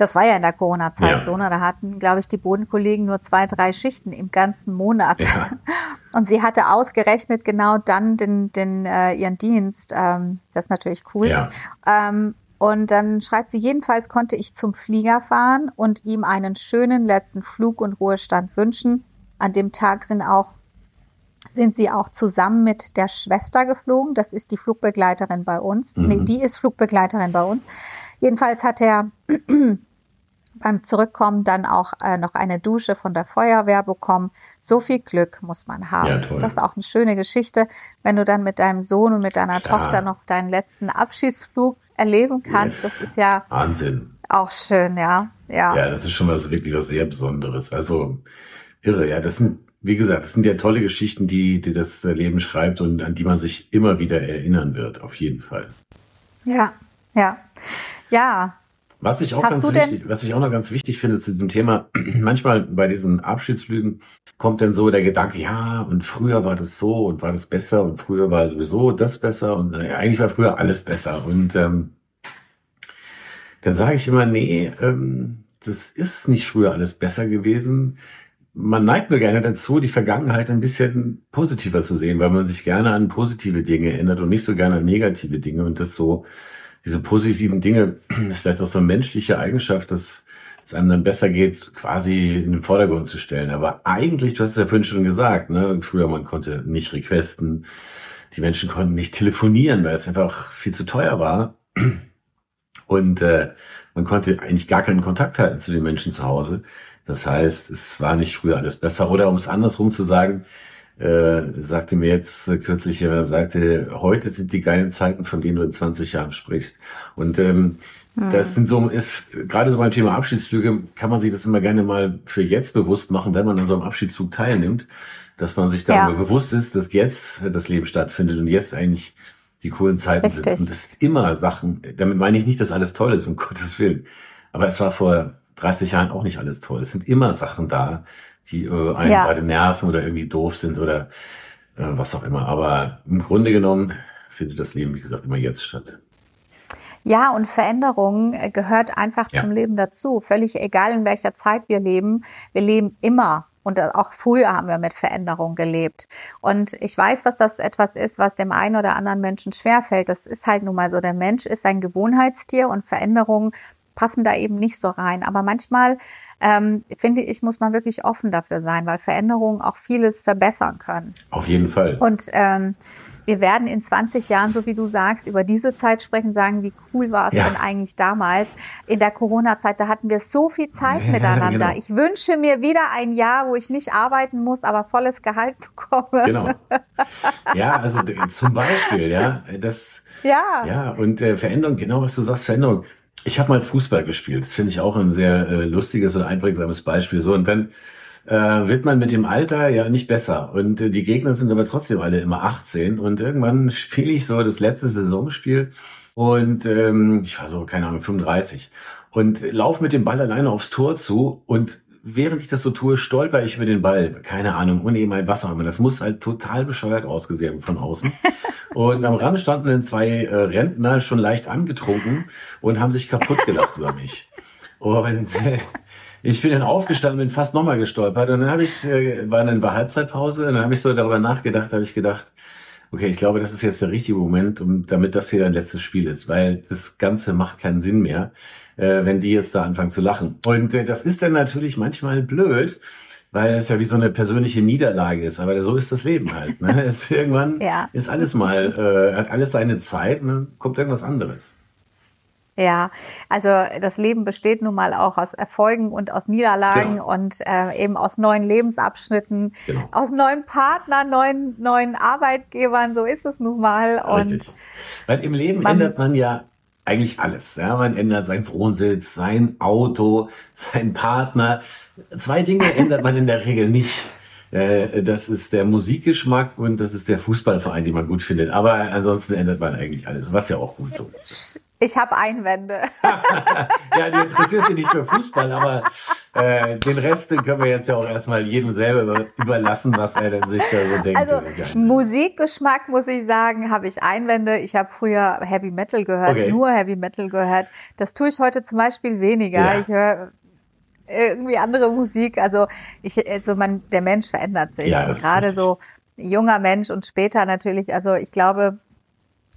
Das war ja in der Corona-Zeit ja. so, ne? Da hatten, glaube ich, die Bodenkollegen nur zwei, drei Schichten im ganzen Monat. Ja. Und sie hatte ausgerechnet genau dann den, den äh, ihren Dienst. Ähm, das ist natürlich cool. Ja. Ähm, und dann schreibt sie, jedenfalls konnte ich zum Flieger fahren und ihm einen schönen letzten Flug und Ruhestand wünschen. An dem Tag sind auch sind sie auch zusammen mit der Schwester geflogen. Das ist die Flugbegleiterin bei uns. Mhm. Nee, die ist Flugbegleiterin bei uns. Jedenfalls hat er beim Zurückkommen dann auch äh, noch eine Dusche von der Feuerwehr bekommen. So viel Glück muss man haben. Ja, toll. Das ist auch eine schöne Geschichte, wenn du dann mit deinem Sohn und mit deiner Klar. Tochter noch deinen letzten Abschiedsflug erleben kannst. Das ist ja Wahnsinn. Auch schön, ja. Ja, ja das ist schon was wirklich was sehr Besonderes. Also irre, ja. Das sind, wie gesagt, das sind ja tolle Geschichten, die, die das Leben schreibt und an die man sich immer wieder erinnern wird, auf jeden Fall. Ja, ja. Ja, was ich auch Hast ganz wichtig, was ich auch noch ganz wichtig finde zu diesem Thema, manchmal bei diesen Abschiedsflügen kommt dann so der Gedanke, ja, und früher war das so und war das besser und früher war sowieso das besser und äh, eigentlich war früher alles besser. Und ähm, dann sage ich immer, nee, ähm, das ist nicht früher alles besser gewesen. Man neigt nur gerne dazu, die Vergangenheit ein bisschen positiver zu sehen, weil man sich gerne an positive Dinge erinnert und nicht so gerne an negative Dinge und das so diese positiven Dinge ist vielleicht auch so eine menschliche Eigenschaft, dass es einem dann besser geht, quasi in den Vordergrund zu stellen. Aber eigentlich, du hast es ja vorhin schon gesagt, ne, früher man konnte nicht requesten, die Menschen konnten nicht telefonieren, weil es einfach viel zu teuer war. Und äh, man konnte eigentlich gar keinen Kontakt halten zu den Menschen zu Hause. Das heißt, es war nicht früher alles besser. Oder um es andersrum zu sagen, äh, sagte mir jetzt äh, kürzlich, er sagte, heute sind die geilen Zeiten, von denen du in 20 Jahren sprichst. Und ähm, hm. das sind so, ist gerade so beim Thema Abschiedsflüge, kann man sich das immer gerne mal für jetzt bewusst machen, wenn man an so einem Abschiedsflug teilnimmt, dass man sich darüber ja. bewusst ist, dass jetzt das Leben stattfindet und jetzt eigentlich die coolen Zeiten Richtig. sind. Und das sind immer Sachen, damit meine ich nicht, dass alles toll ist, um Gottes Willen. Aber es war vor 30 Jahren auch nicht alles toll. Es sind immer Sachen da, die äh, einen ja. gerade nerven oder irgendwie doof sind oder äh, was auch immer. Aber im Grunde genommen findet das Leben, wie gesagt, immer jetzt statt. Ja, und Veränderung äh, gehört einfach ja. zum Leben dazu. Völlig egal, in welcher Zeit wir leben. Wir leben immer. Und auch früher haben wir mit Veränderung gelebt. Und ich weiß, dass das etwas ist, was dem einen oder anderen Menschen schwerfällt. Das ist halt nun mal so. Der Mensch ist ein Gewohnheitstier und Veränderungen passen da eben nicht so rein. Aber manchmal ähm, finde ich, muss man wirklich offen dafür sein, weil Veränderungen auch vieles verbessern können. Auf jeden Fall. Und ähm, wir werden in 20 Jahren, so wie du sagst, über diese Zeit sprechen, sagen, wie cool war es ja. denn eigentlich damals? In der Corona-Zeit, da hatten wir so viel Zeit ja, miteinander. Genau. Ich wünsche mir wieder ein Jahr, wo ich nicht arbeiten muss, aber volles Gehalt bekomme. Genau. Ja, also zum Beispiel, ja, das. Ja. Ja, und äh, Veränderung, genau was du sagst, Veränderung ich habe mal Fußball gespielt. Das finde ich auch ein sehr äh, lustiges und einprägsames Beispiel. So und dann äh, wird man mit dem Alter ja nicht besser. Und äh, die Gegner sind aber trotzdem alle immer 18 und irgendwann spiele ich so das letzte Saisonspiel. Und ähm, ich war so keine Ahnung 35 und lauf mit dem Ball alleine aufs Tor zu. Und während ich das so tue, stolper ich über den Ball. Keine Ahnung, uneben was auch immer. Das muss halt total bescheuert ausgesehen von außen. Und am Rand standen dann zwei äh, Rentner schon leicht angetrunken und haben sich kaputt gelacht über mich. Und äh, ich bin dann aufgestanden, bin fast nochmal gestolpert und dann habe ich, äh, war dann bei Halbzeitpause und dann habe ich so darüber nachgedacht, habe ich gedacht, okay, ich glaube, das ist jetzt der richtige Moment, um, damit das hier dein letztes Spiel ist, weil das Ganze macht keinen Sinn mehr, äh, wenn die jetzt da anfangen zu lachen. Und äh, das ist dann natürlich manchmal blöd, weil es ja wie so eine persönliche Niederlage ist. Aber so ist das Leben halt. Ne? Es, irgendwann ja. ist alles mal, äh, hat alles seine Zeit und dann kommt irgendwas anderes. Ja, also das Leben besteht nun mal auch aus Erfolgen und aus Niederlagen genau. und äh, eben aus neuen Lebensabschnitten, genau. aus neuen Partnern, neuen neuen Arbeitgebern. So ist es nun mal. Richtig. Und Weil im Leben man, ändert man ja eigentlich alles. Ja, man ändert seinen Wohnsitz, sein Auto, seinen Partner. Zwei Dinge ändert man in der Regel nicht. Äh, das ist der Musikgeschmack und das ist der Fußballverein, den man gut findet. Aber ansonsten ändert man eigentlich alles, was ja auch gut so ist. Ich habe Einwände. ja, die interessiert sich nicht für Fußball, aber äh, den Rest den können wir jetzt ja auch erstmal jedem selber überlassen, was er denn sich da so denkt. Also Musikgeschmack, muss ich sagen, habe ich Einwände. Ich habe früher Heavy Metal gehört, okay. nur Heavy Metal gehört. Das tue ich heute zum Beispiel weniger. Ja. Ich höre irgendwie andere Musik. Also ich, also man, der Mensch verändert sich. Ja, Gerade so junger Mensch und später natürlich. Also ich glaube,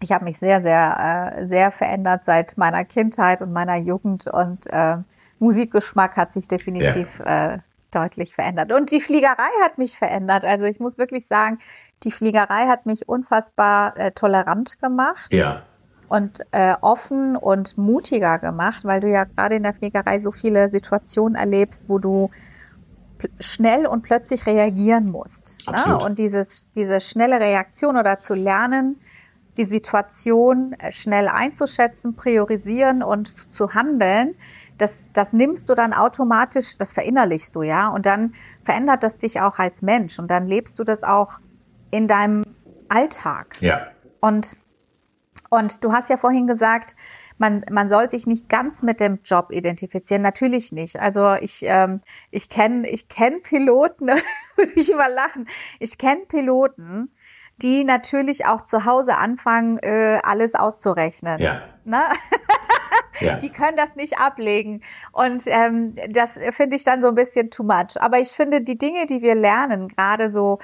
ich habe mich sehr, sehr, äh, sehr verändert seit meiner Kindheit und meiner Jugend und äh, Musikgeschmack hat sich definitiv ja. äh, deutlich verändert. Und die Fliegerei hat mich verändert. Also ich muss wirklich sagen, die Fliegerei hat mich unfassbar äh, tolerant gemacht. Ja. Und äh, offen und mutiger gemacht, weil du ja gerade in der Fliegerei so viele Situationen erlebst, wo du schnell und plötzlich reagieren musst. Ne? Und dieses, diese schnelle Reaktion oder zu lernen, die Situation äh, schnell einzuschätzen, priorisieren und zu handeln, das, das nimmst du dann automatisch, das verinnerlichst du, ja, und dann verändert das dich auch als Mensch und dann lebst du das auch in deinem Alltag. Ja. Und, und du hast ja vorhin gesagt, man, man soll sich nicht ganz mit dem Job identifizieren. Natürlich nicht. Also ich, ähm, ich kenne ich kenn Piloten, muss ich immer lachen. Ich kenne Piloten, die natürlich auch zu Hause anfangen, äh, alles auszurechnen. Ja. Ne? ja. Die können das nicht ablegen. Und ähm, das finde ich dann so ein bisschen too much. Aber ich finde, die Dinge, die wir lernen, gerade so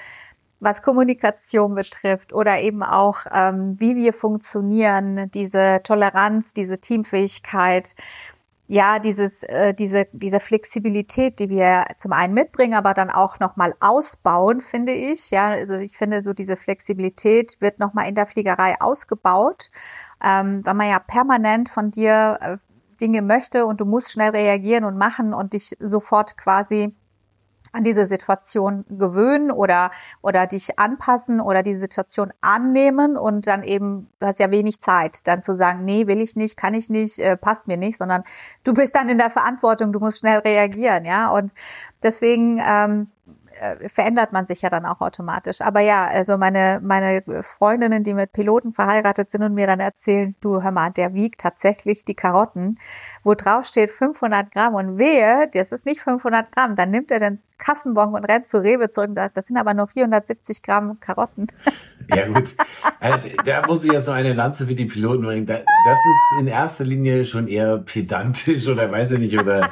was Kommunikation betrifft oder eben auch, ähm, wie wir funktionieren, diese Toleranz, diese Teamfähigkeit, ja, dieses, äh, diese, diese Flexibilität, die wir zum einen mitbringen, aber dann auch nochmal ausbauen, finde ich. Ja, also ich finde, so diese Flexibilität wird nochmal in der Fliegerei ausgebaut, ähm, weil man ja permanent von dir äh, Dinge möchte und du musst schnell reagieren und machen und dich sofort quasi an diese Situation gewöhnen oder, oder dich anpassen oder die Situation annehmen und dann eben, du hast ja wenig Zeit, dann zu sagen, nee, will ich nicht, kann ich nicht, äh, passt mir nicht, sondern du bist dann in der Verantwortung, du musst schnell reagieren, ja. Und deswegen ähm, äh, verändert man sich ja dann auch automatisch. Aber ja, also meine, meine Freundinnen, die mit Piloten verheiratet sind und mir dann erzählen, du hör mal, der wiegt tatsächlich die Karotten, wo drauf steht 500 Gramm und wehe, das ist nicht 500 Gramm, dann nimmt er den Kassenbon und rennt zu Rewe zurück. Das sind aber nur 470 Gramm Karotten. Ja gut, also, da muss ich ja so eine Lanze für die Piloten bringen. Das ist in erster Linie schon eher pedantisch oder weiß ich nicht oder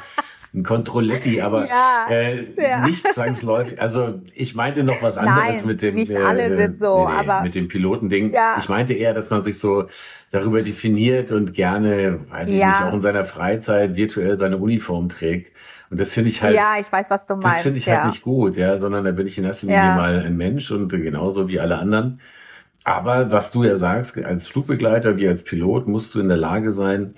ein Controlletti, aber ja, äh, ja. nicht zwangsläufig. Also ich meinte noch was anderes Nein, mit dem nicht alle äh, sind so, nee, nee, aber mit dem Pilotending. Ja. Ich meinte eher, dass man sich so darüber definiert und gerne, weiß ich ja. nicht, auch in seiner Freizeit virtuell seine Uniform trägt. Und das finde ich halt. Ja, ich weiß, was du meinst. Das finde ich halt nicht gut, ja, sondern da bin ich in erster Linie mal ein Mensch und genauso wie alle anderen. Aber was du ja sagst, als Flugbegleiter wie als Pilot musst du in der Lage sein,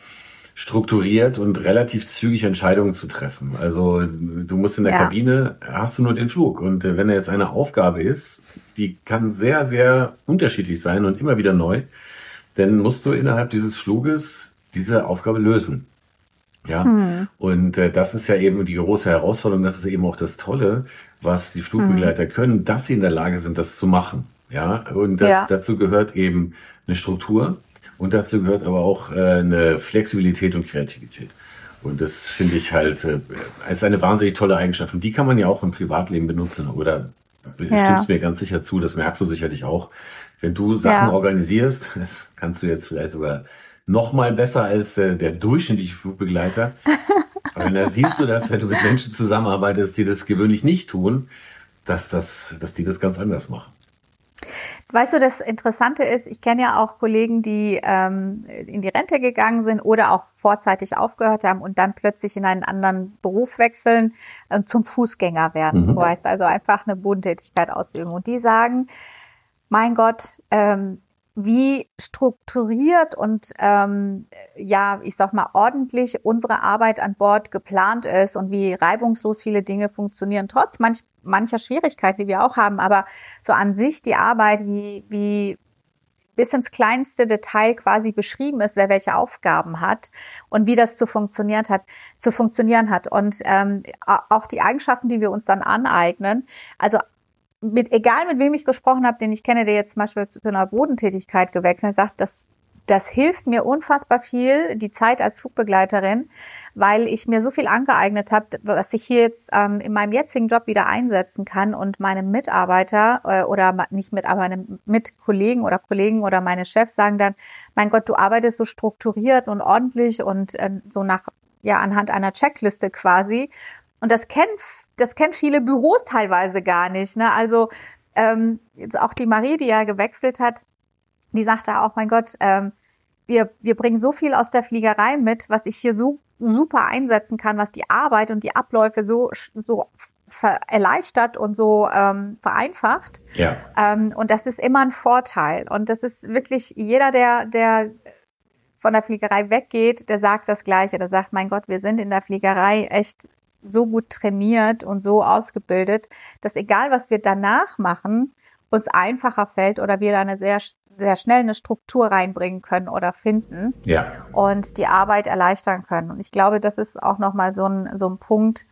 strukturiert und relativ zügig Entscheidungen zu treffen. Also du musst in der ja. Kabine, hast du nur den Flug. Und äh, wenn er jetzt eine Aufgabe ist, die kann sehr, sehr unterschiedlich sein und immer wieder neu, dann musst du innerhalb dieses Fluges diese Aufgabe lösen. Ja, hm. und äh, das ist ja eben die große Herausforderung, das ist eben auch das Tolle, was die Flugbegleiter hm. können, dass sie in der Lage sind, das zu machen. Ja, und das, ja. dazu gehört eben eine Struktur, und dazu gehört aber auch äh, eine Flexibilität und Kreativität. Und das finde ich halt äh, als eine wahnsinnig tolle Eigenschaft. Und die kann man ja auch im Privatleben benutzen. Oder ja. stimmst mir ganz sicher zu, das merkst du sicherlich auch. Wenn du Sachen ja. organisierst, das kannst du jetzt vielleicht sogar noch mal besser als äh, der durchschnittliche Flugbegleiter. Aber da siehst du das, wenn du mit Menschen zusammenarbeitest, die das gewöhnlich nicht tun, dass, das, dass die das ganz anders machen. Weißt du, das Interessante ist, ich kenne ja auch Kollegen, die ähm, in die Rente gegangen sind oder auch vorzeitig aufgehört haben und dann plötzlich in einen anderen Beruf wechseln und zum Fußgänger werden. Mhm. Du weißt also einfach eine Bodentätigkeit ausüben. Und die sagen, mein Gott, ähm, wie strukturiert und ähm, ja, ich sag mal ordentlich unsere Arbeit an Bord geplant ist und wie reibungslos viele Dinge funktionieren, trotz manch, mancher Schwierigkeiten, die wir auch haben. Aber so an sich die Arbeit, wie, wie bis ins kleinste Detail quasi beschrieben ist, wer welche Aufgaben hat und wie das zu funktionieren hat, zu funktionieren hat. Und ähm, auch die Eigenschaften, die wir uns dann aneignen. Also mit, egal mit wem ich gesprochen habe, den ich kenne, der jetzt zum Beispiel zu einer Bodentätigkeit gewechselt hat, sagt, das, das hilft mir unfassbar viel, die Zeit als Flugbegleiterin, weil ich mir so viel angeeignet habe, was ich hier jetzt ähm, in meinem jetzigen Job wieder einsetzen kann und meinem Mitarbeiter äh, oder nicht mit, aber mit Kollegen oder Kollegen oder meine Chefs sagen dann, mein Gott, du arbeitest so strukturiert und ordentlich und äh, so nach, ja, anhand einer Checkliste quasi. Und das kennt, das kennt viele Büros teilweise gar nicht. Ne? Also ähm, jetzt auch die Marie, die ja gewechselt hat, die sagte auch, mein Gott, ähm, wir, wir bringen so viel aus der Fliegerei mit, was ich hier so super einsetzen kann, was die Arbeit und die Abläufe so, so erleichtert und so ähm, vereinfacht. Ja. Ähm, und das ist immer ein Vorteil. Und das ist wirklich jeder, der, der von der Fliegerei weggeht, der sagt das Gleiche. Der sagt, mein Gott, wir sind in der Fliegerei echt so gut trainiert und so ausgebildet, dass egal was wir danach machen, uns einfacher fällt oder wir da eine sehr sehr schnell eine Struktur reinbringen können oder finden ja. und die Arbeit erleichtern können. Und ich glaube, das ist auch nochmal so ein, so ein Punkt,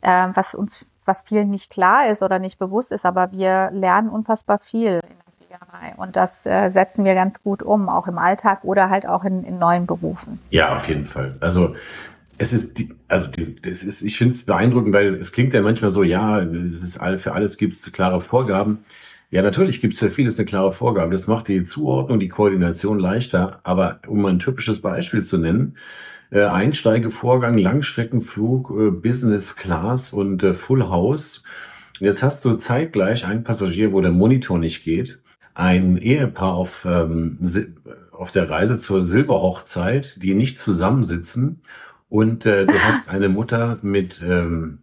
äh, was uns, was vielen nicht klar ist oder nicht bewusst ist, aber wir lernen unfassbar viel in der Fliegerei. Und das äh, setzen wir ganz gut um, auch im Alltag oder halt auch in, in neuen Berufen. Ja, auf jeden Fall. Also es ist die, also es ist, ich finde es beeindruckend, weil es klingt ja manchmal so, ja, es ist all, für alles gibt es klare Vorgaben. Ja, natürlich gibt es für vieles eine klare Vorgabe. Das macht die Zuordnung, die Koordination leichter. Aber um ein typisches Beispiel zu nennen, äh, Einsteigevorgang, Langstreckenflug, äh, Business Class und äh, Full House. Jetzt hast du zeitgleich einen Passagier, wo der Monitor nicht geht, ein Ehepaar auf, ähm, auf der Reise zur Silberhochzeit, die nicht zusammensitzen und äh, du hast eine Mutter mit ähm,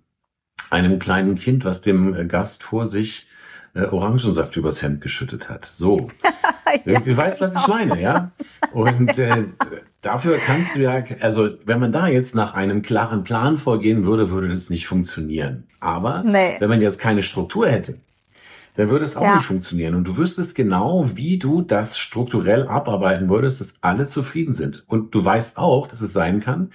einem kleinen Kind, was dem Gast vor sich äh, Orangensaft übers Hemd geschüttet hat. So. ja, du weißt, was ich genau. meine, ja? Und äh, dafür kannst du ja, also wenn man da jetzt nach einem klaren Plan vorgehen würde, würde das nicht funktionieren. Aber nee. wenn man jetzt keine Struktur hätte, dann würde es auch ja. nicht funktionieren. Und du wüsstest genau, wie du das strukturell abarbeiten würdest, dass alle zufrieden sind. Und du weißt auch, dass es sein kann,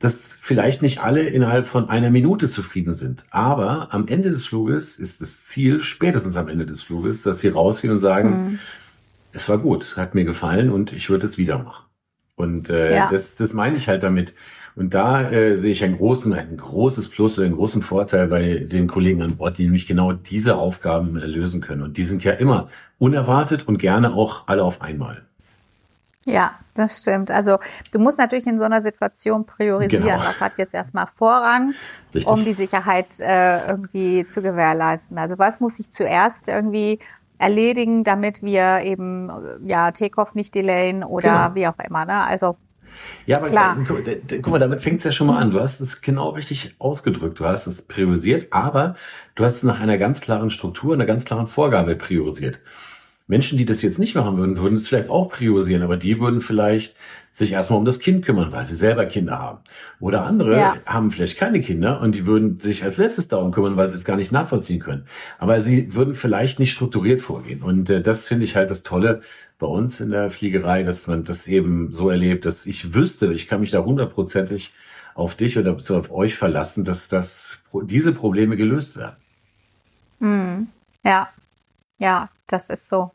dass vielleicht nicht alle innerhalb von einer Minute zufrieden sind. Aber am Ende des Fluges ist das Ziel, spätestens am Ende des Fluges, dass sie rausgehen und sagen, mhm. es war gut, hat mir gefallen und ich würde es wieder machen. Und äh, ja. das, das meine ich halt damit. Und da äh, sehe ich einen großen, ein großes Plus, einen großen Vorteil bei den Kollegen an Bord, die nämlich genau diese Aufgaben lösen können. Und die sind ja immer unerwartet und gerne auch alle auf einmal. Ja, das stimmt. Also du musst natürlich in so einer Situation priorisieren. Genau. Was hat jetzt erstmal Vorrang, Richtig. um die Sicherheit äh, irgendwie zu gewährleisten? Also was muss ich zuerst irgendwie erledigen, damit wir eben ja Takeoff nicht delayen oder genau. wie auch immer. Ne? Also ja, aber Klar. guck mal, damit fängt es ja schon mal an. Du hast es genau richtig ausgedrückt. Du hast es priorisiert, aber du hast es nach einer ganz klaren Struktur, einer ganz klaren Vorgabe priorisiert. Menschen, die das jetzt nicht machen würden, würden es vielleicht auch priorisieren, aber die würden vielleicht sich erstmal um das Kind kümmern, weil sie selber Kinder haben. Oder andere ja. haben vielleicht keine Kinder und die würden sich als letztes darum kümmern, weil sie es gar nicht nachvollziehen können. Aber sie würden vielleicht nicht strukturiert vorgehen. Und äh, das finde ich halt das Tolle bei uns in der Fliegerei, dass man das eben so erlebt, dass ich wüsste, ich kann mich da hundertprozentig auf dich oder auf euch verlassen, dass das, diese Probleme gelöst werden. Mm, ja, ja, das ist so.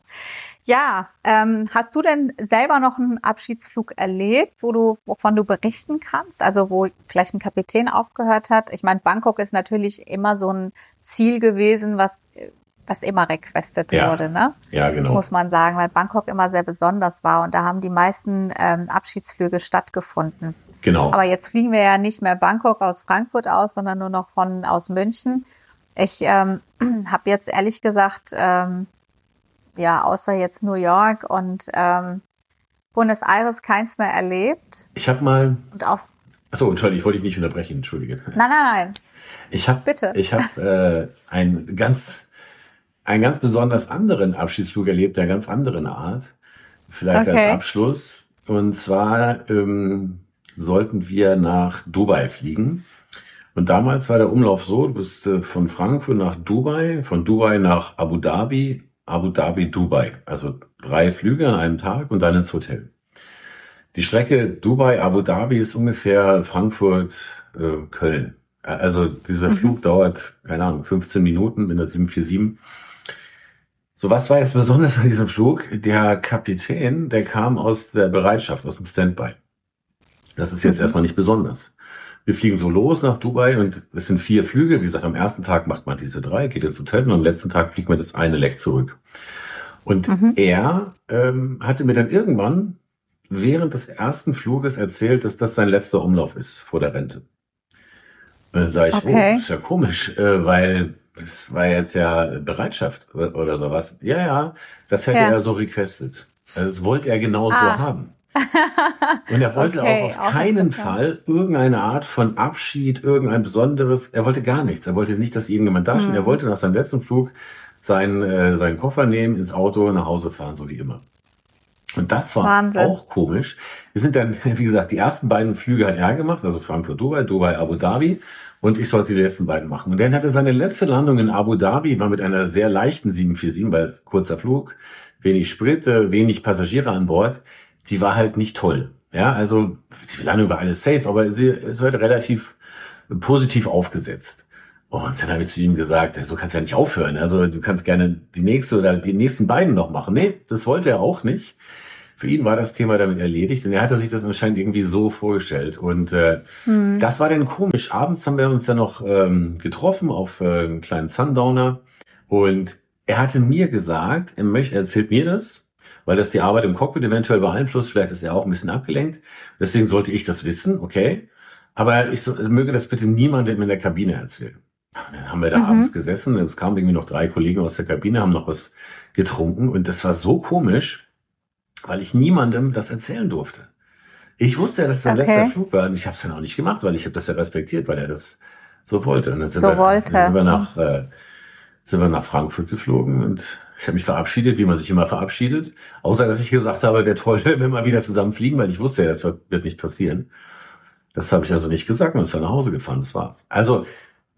Ja, ähm, hast du denn selber noch einen Abschiedsflug erlebt, wo du, wovon du berichten kannst? Also wo vielleicht ein Kapitän aufgehört hat? Ich meine, Bangkok ist natürlich immer so ein Ziel gewesen, was was immer requestet ja. wurde, ne? Ja, genau. Muss man sagen, weil Bangkok immer sehr besonders war und da haben die meisten ähm, Abschiedsflüge stattgefunden. Genau. Aber jetzt fliegen wir ja nicht mehr Bangkok aus Frankfurt aus, sondern nur noch von aus München. Ich ähm, habe jetzt ehrlich gesagt, ähm, ja, außer jetzt New York und ähm, Buenos Aires keins mehr erlebt. Ich habe mal. Und auch. Achso, Entschuldige, ich wollte dich nicht unterbrechen, Entschuldige. Nein, nein, nein. Ich habe Bitte. Ich habe äh, einen ganz, einen ganz besonders anderen Abschiedsflug erlebt, der ganz anderen Art. Vielleicht okay. als Abschluss. Und zwar ähm, sollten wir nach Dubai fliegen. Und damals war der Umlauf so, du bist äh, von Frankfurt nach Dubai, von Dubai nach Abu Dhabi, Abu Dhabi, Dubai. Also drei Flüge an einem Tag und dann ins Hotel. Die Strecke Dubai, Abu Dhabi ist ungefähr Frankfurt, äh, Köln. Also dieser mhm. Flug dauert, keine Ahnung, 15 Minuten mit der 747. So, was war jetzt besonders an diesem Flug? Der Kapitän, der kam aus der Bereitschaft, aus dem Standby. Das ist jetzt mhm. erstmal nicht besonders. Wir fliegen so los nach Dubai und es sind vier Flüge. Wie gesagt, am ersten Tag macht man diese drei, geht ins Hotel und am letzten Tag fliegt man das eine Leck zurück. Und mhm. er ähm, hatte mir dann irgendwann während des ersten Fluges erzählt, dass das sein letzter Umlauf ist vor der Rente. Und dann sage ich, oh, okay. oh, ist ja komisch, äh, weil das war jetzt ja Bereitschaft oder sowas. Ja, ja, das hätte ja. er so requestet. Also das wollte er genau so ah. haben. Und er wollte okay, auch auf auch keinen Fall irgendeine Art von Abschied, irgendein besonderes, er wollte gar nichts. Er wollte nicht, dass irgendjemand da steht. Mhm. Er wollte nach seinem letzten Flug seinen, äh, seinen Koffer nehmen, ins Auto, nach Hause fahren, so wie immer. Und das war Wahnsinn. auch komisch. Wir sind dann, wie gesagt, die ersten beiden Flüge hat er gemacht, also Frankfurt-Dubai, Dubai-Abu Dhabi. Und ich sollte die letzten beiden machen. Und dann hatte seine letzte Landung in Abu Dhabi, war mit einer sehr leichten 747, weil kurzer Flug, wenig Sprit, wenig Passagiere an Bord. Die war halt nicht toll. Ja, also die Landung war alles safe, aber sie ist halt relativ positiv aufgesetzt. Und dann habe ich zu ihm gesagt, so kannst du ja nicht aufhören. Also du kannst gerne die nächste oder die nächsten beiden noch machen. Nee, das wollte er auch nicht. Für ihn war das Thema damit erledigt und er hatte sich das anscheinend irgendwie so vorgestellt. Und äh, hm. das war dann komisch. Abends haben wir uns dann noch ähm, getroffen auf äh, einen kleinen Sundowner und er hatte mir gesagt, er, möchte, er erzählt mir das, weil das die Arbeit im Cockpit eventuell beeinflusst. Vielleicht ist er auch ein bisschen abgelenkt. Deswegen sollte ich das wissen, okay. Aber ich so, möge das bitte niemandem in der Kabine erzählen. Dann haben wir da mhm. abends gesessen, es kamen irgendwie noch drei Kollegen aus der Kabine, haben noch was getrunken und das war so komisch, weil ich niemandem das erzählen durfte. Ich wusste ja, dass es sein okay. letzter Flug war und ich habe es dann auch nicht gemacht, weil ich habe das ja respektiert, weil er das so wollte. Und dann sind, so wir, wollte. Dann sind wir nach äh, sind wir nach Frankfurt geflogen und ich habe mich verabschiedet, wie man sich immer verabschiedet. Außer dass ich gesagt habe, wäre toll, wenn wir mal wieder zusammen fliegen, weil ich wusste ja, das wird, nicht passieren. Das habe ich also nicht gesagt und ist dann nach Hause gefahren. Das war's. Also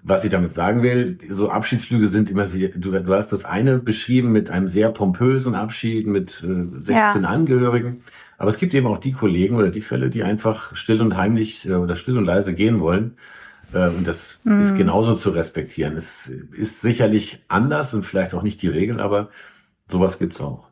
was ich damit sagen will, so Abschiedsflüge sind immer sehr, du, du hast das eine beschrieben mit einem sehr pompösen Abschied mit äh, 16 ja. Angehörigen. Aber es gibt eben auch die Kollegen oder die Fälle, die einfach still und heimlich äh, oder still und leise gehen wollen. Äh, und das mhm. ist genauso zu respektieren. Es ist sicherlich anders und vielleicht auch nicht die Regel, aber sowas gibt's auch.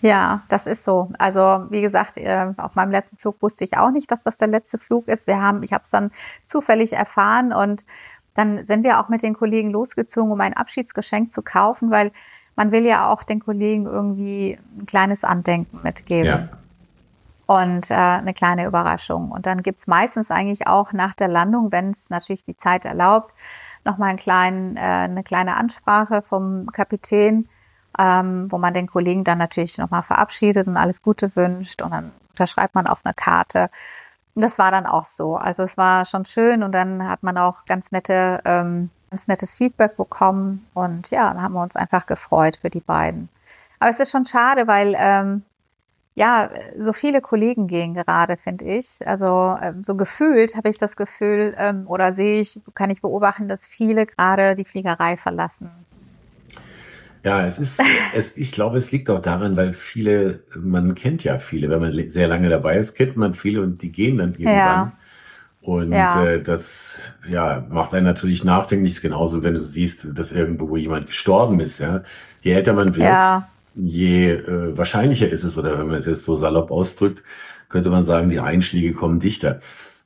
Ja, das ist so. Also wie gesagt, äh, auf meinem letzten Flug wusste ich auch nicht, dass das der letzte Flug ist. Wir haben, ich habe es dann zufällig erfahren und dann sind wir auch mit den Kollegen losgezogen, um ein Abschiedsgeschenk zu kaufen, weil man will ja auch den Kollegen irgendwie ein kleines Andenken mitgeben. Ja. Und äh, eine kleine Überraschung. Und dann gibt's meistens eigentlich auch nach der Landung, wenn es natürlich die Zeit erlaubt, nochmal einen kleinen, äh, eine kleine Ansprache vom Kapitän, ähm, wo man den Kollegen dann natürlich nochmal verabschiedet und alles Gute wünscht. Und dann unterschreibt man auf eine Karte. Und das war dann auch so. Also es war schon schön und dann hat man auch ganz nette, ähm, ganz nettes Feedback bekommen. Und ja, dann haben wir uns einfach gefreut für die beiden. Aber es ist schon schade, weil ähm, ja, so viele Kollegen gehen gerade, finde ich. Also ähm, so gefühlt habe ich das Gefühl ähm, oder sehe ich, kann ich beobachten, dass viele gerade die Fliegerei verlassen. Ja, es ist, es, ich glaube, es liegt auch daran, weil viele, man kennt ja viele, wenn man sehr lange dabei ist, kennt man viele und die gehen dann irgendwann. Ja. Und ja. Äh, das ja, macht einen natürlich nachdenklich, genauso wenn du siehst, dass irgendwo jemand gestorben ist. Ja. Je älter man wird, ja. Je äh, wahrscheinlicher ist es, oder wenn man es jetzt so salopp ausdrückt, könnte man sagen, die Einschläge kommen dichter.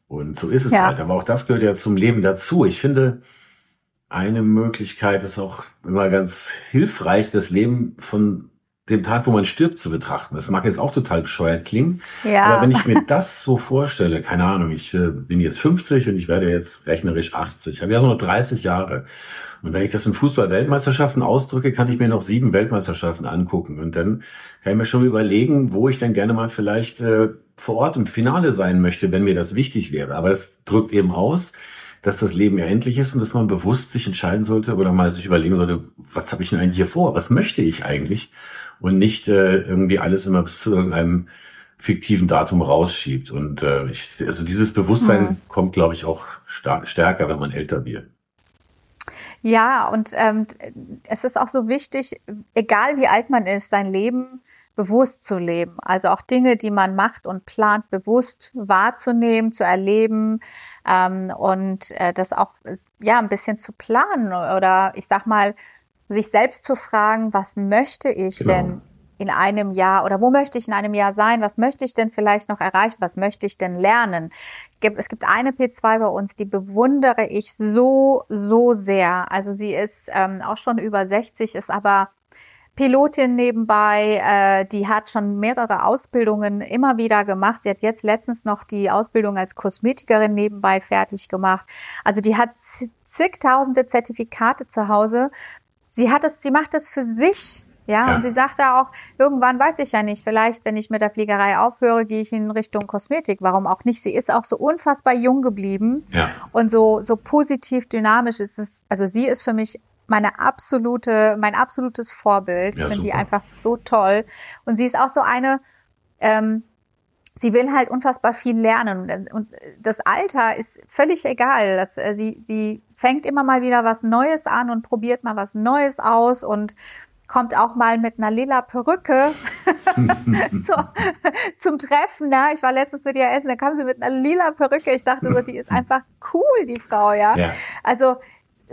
Und so ist es ja. halt. Aber auch das gehört ja zum Leben dazu. Ich finde, eine Möglichkeit ist auch immer ganz hilfreich, das Leben von dem Tag, wo man stirbt, zu betrachten. Das mag jetzt auch total bescheuert klingen. Ja. Aber wenn ich mir das so vorstelle, keine Ahnung, ich äh, bin jetzt 50 und ich werde jetzt rechnerisch 80, ich habe ja so noch 30 Jahre. Und wenn ich das in Fußball-Weltmeisterschaften ausdrücke, kann ich mir noch sieben Weltmeisterschaften angucken. Und dann kann ich mir schon überlegen, wo ich dann gerne mal vielleicht äh, vor Ort im Finale sein möchte, wenn mir das wichtig wäre. Aber es drückt eben aus, dass das Leben ja endlich ist und dass man bewusst sich entscheiden sollte oder mal sich überlegen sollte, was habe ich denn eigentlich hier vor? Was möchte ich eigentlich? Und nicht äh, irgendwie alles immer bis zu irgendeinem fiktiven Datum rausschiebt. Und äh, ich, also dieses Bewusstsein mhm. kommt, glaube ich, auch stärker, wenn man älter wird. Ja, und ähm, es ist auch so wichtig, egal wie alt man ist, sein Leben bewusst zu leben. Also auch Dinge, die man macht und plant, bewusst wahrzunehmen, zu erleben ähm, und äh, das auch ja ein bisschen zu planen oder ich sag mal sich selbst zu fragen, was möchte ich genau. denn in einem Jahr oder wo möchte ich in einem Jahr sein? Was möchte ich denn vielleicht noch erreichen? Was möchte ich denn lernen? Es gibt eine P2 bei uns, die bewundere ich so, so sehr. Also sie ist ähm, auch schon über 60, ist aber Pilotin nebenbei, äh, die hat schon mehrere Ausbildungen immer wieder gemacht. Sie hat jetzt letztens noch die Ausbildung als Kosmetikerin nebenbei fertig gemacht. Also die hat zigtausende Zertifikate zu Hause. Sie hat es, sie macht es für sich. Ja, ja, und sie sagte auch, irgendwann weiß ich ja nicht, vielleicht, wenn ich mit der Fliegerei aufhöre, gehe ich in Richtung Kosmetik. Warum auch nicht? Sie ist auch so unfassbar jung geblieben ja. und so, so positiv dynamisch ist es. Also sie ist für mich meine absolute, mein absolutes Vorbild. Ja, ich finde die einfach so toll. Und sie ist auch so eine, ähm, sie will halt unfassbar viel lernen und das Alter ist völlig egal. Das, äh, sie, sie fängt immer mal wieder was Neues an und probiert mal was Neues aus und kommt auch mal mit einer lila Perücke zu, zum Treffen. Ja. Ich war letztens mit ihr essen, da kam sie mit einer lila Perücke. Ich dachte so, die ist einfach cool, die Frau, ja. ja. Also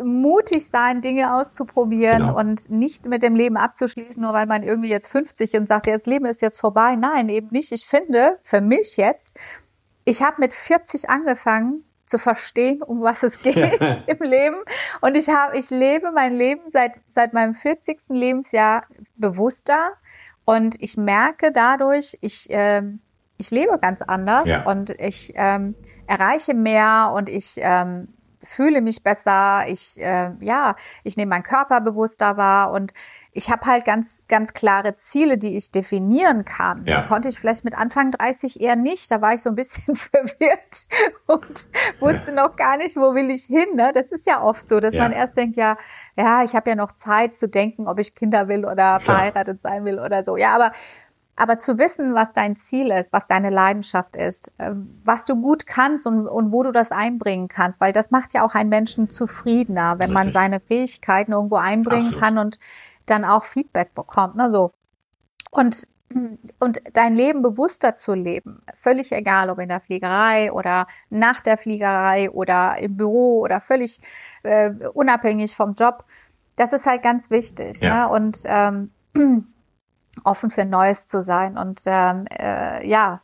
mutig sein, Dinge auszuprobieren genau. und nicht mit dem Leben abzuschließen, nur weil man irgendwie jetzt 50 und sagt, ja, das Leben ist jetzt vorbei. Nein, eben nicht. Ich finde, für mich jetzt, ich habe mit 40 angefangen zu verstehen, um was es geht im Leben. Und ich habe, ich lebe mein Leben seit, seit meinem 40. Lebensjahr bewusster und ich merke dadurch, ich, äh, ich lebe ganz anders ja. und ich ähm, erreiche mehr und ich ähm, fühle mich besser, ich äh, ja, ich nehme meinen Körper bewusster wahr und ich habe halt ganz ganz klare Ziele, die ich definieren kann. Ja. Die konnte ich vielleicht mit Anfang 30 eher nicht, da war ich so ein bisschen verwirrt und wusste ja. noch gar nicht, wo will ich hin, ne? Das ist ja oft so, dass ja. man erst denkt, ja, ja, ich habe ja noch Zeit zu denken, ob ich Kinder will oder verheiratet sein will oder so. Ja, aber aber zu wissen, was dein Ziel ist, was deine Leidenschaft ist, ähm, was du gut kannst und, und wo du das einbringen kannst, weil das macht ja auch einen Menschen zufriedener, wenn Richtig. man seine Fähigkeiten irgendwo einbringen Absolut. kann und dann auch Feedback bekommt. Ne, so. Und, und dein Leben bewusster zu leben, völlig egal, ob in der Fliegerei oder nach der Fliegerei oder im Büro oder völlig äh, unabhängig vom Job, das ist halt ganz wichtig. Ja. Ne? Und ähm, offen für Neues zu sein. Und ähm, äh, ja,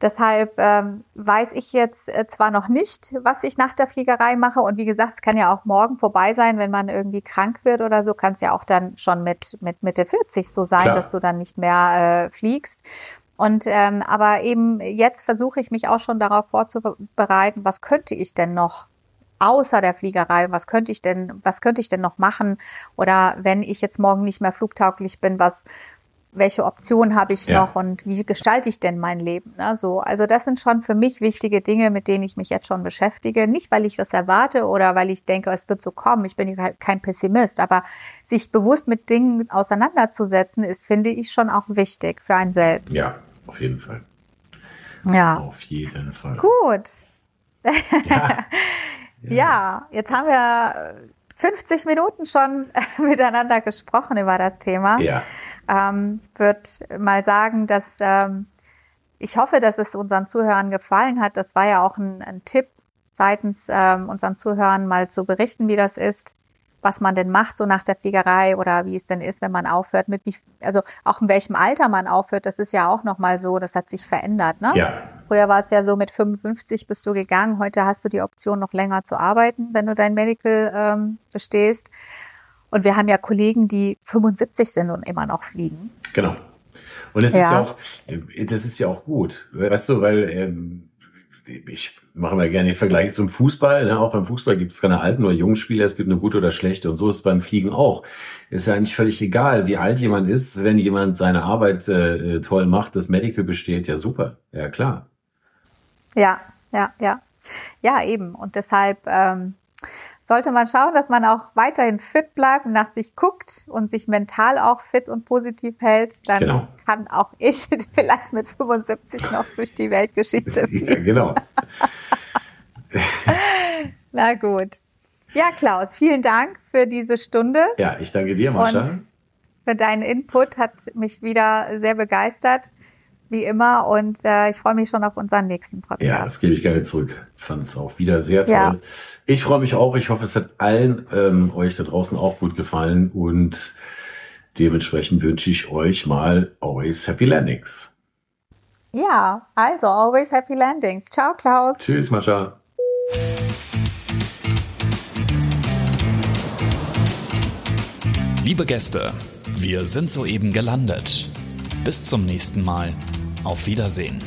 deshalb ähm, weiß ich jetzt äh, zwar noch nicht, was ich nach der Fliegerei mache. Und wie gesagt, es kann ja auch morgen vorbei sein, wenn man irgendwie krank wird oder so, kann es ja auch dann schon mit, mit Mitte 40 so sein, Klar. dass du dann nicht mehr äh, fliegst. Und ähm, aber eben jetzt versuche ich mich auch schon darauf vorzubereiten, was könnte ich denn noch außer der Fliegerei, was könnte ich denn, was könnte ich denn noch machen? Oder wenn ich jetzt morgen nicht mehr flugtauglich bin, was welche Optionen habe ich ja. noch und wie gestalte ich denn mein Leben? Ne? So, also das sind schon für mich wichtige Dinge, mit denen ich mich jetzt schon beschäftige. Nicht, weil ich das erwarte oder weil ich denke, es wird so kommen. Ich bin kein Pessimist, aber sich bewusst mit Dingen auseinanderzusetzen, ist, finde ich, schon auch wichtig für einen selbst. Ja, auf jeden Fall. Ja. Auf jeden Fall. Gut. Ja, ja. ja jetzt haben wir 50 Minuten schon miteinander gesprochen über das Thema. Ja. Ähm, ich würde mal sagen, dass ähm, ich hoffe, dass es unseren Zuhörern gefallen hat. Das war ja auch ein, ein Tipp seitens ähm, unseren Zuhörern mal zu berichten, wie das ist, was man denn macht so nach der Fliegerei oder wie es denn ist, wenn man aufhört mit wie, also auch in welchem Alter man aufhört. Das ist ja auch noch mal so, das hat sich verändert. Ne? Ja. Früher war es ja so, mit 55 bist du gegangen. Heute hast du die Option, noch länger zu arbeiten, wenn du dein Medical ähm, bestehst. Und wir haben ja Kollegen, die 75 sind und immer noch fliegen. Genau. Und es ja. ist ja auch, das ist ja auch gut, weißt du, weil ähm, ich mache mal gerne den Vergleich zum Fußball. Ne? Auch beim Fußball gibt es keine alten oder jungen Spieler, es gibt eine gute oder schlechte. Und so ist es beim Fliegen auch. Ist ja eigentlich völlig egal, wie alt jemand ist, wenn jemand seine Arbeit äh, toll macht, das Medical besteht, ja super, ja klar. Ja, ja, ja. Ja, eben. Und deshalb ähm, sollte man schauen, dass man auch weiterhin fit bleibt und nach sich guckt und sich mental auch fit und positiv hält, dann genau. kann auch ich vielleicht mit 75 noch durch die Weltgeschichte fliegen. Ja, genau. Na gut. Ja, Klaus, vielen Dank für diese Stunde. Ja, ich danke dir, Mascha. Und für deinen Input hat mich wieder sehr begeistert wie immer. Und äh, ich freue mich schon auf unseren nächsten Podcast. Ja, das gebe ich gerne zurück. Fand es auch wieder sehr toll. Ja. Ich freue mich auch. Ich hoffe, es hat allen ähm, euch da draußen auch gut gefallen. Und dementsprechend wünsche ich euch mal always happy landings. Ja, also always happy landings. Ciao, Klaus. Tschüss, Mascha. Liebe Gäste, wir sind soeben gelandet. Bis zum nächsten Mal. Auf Wiedersehen.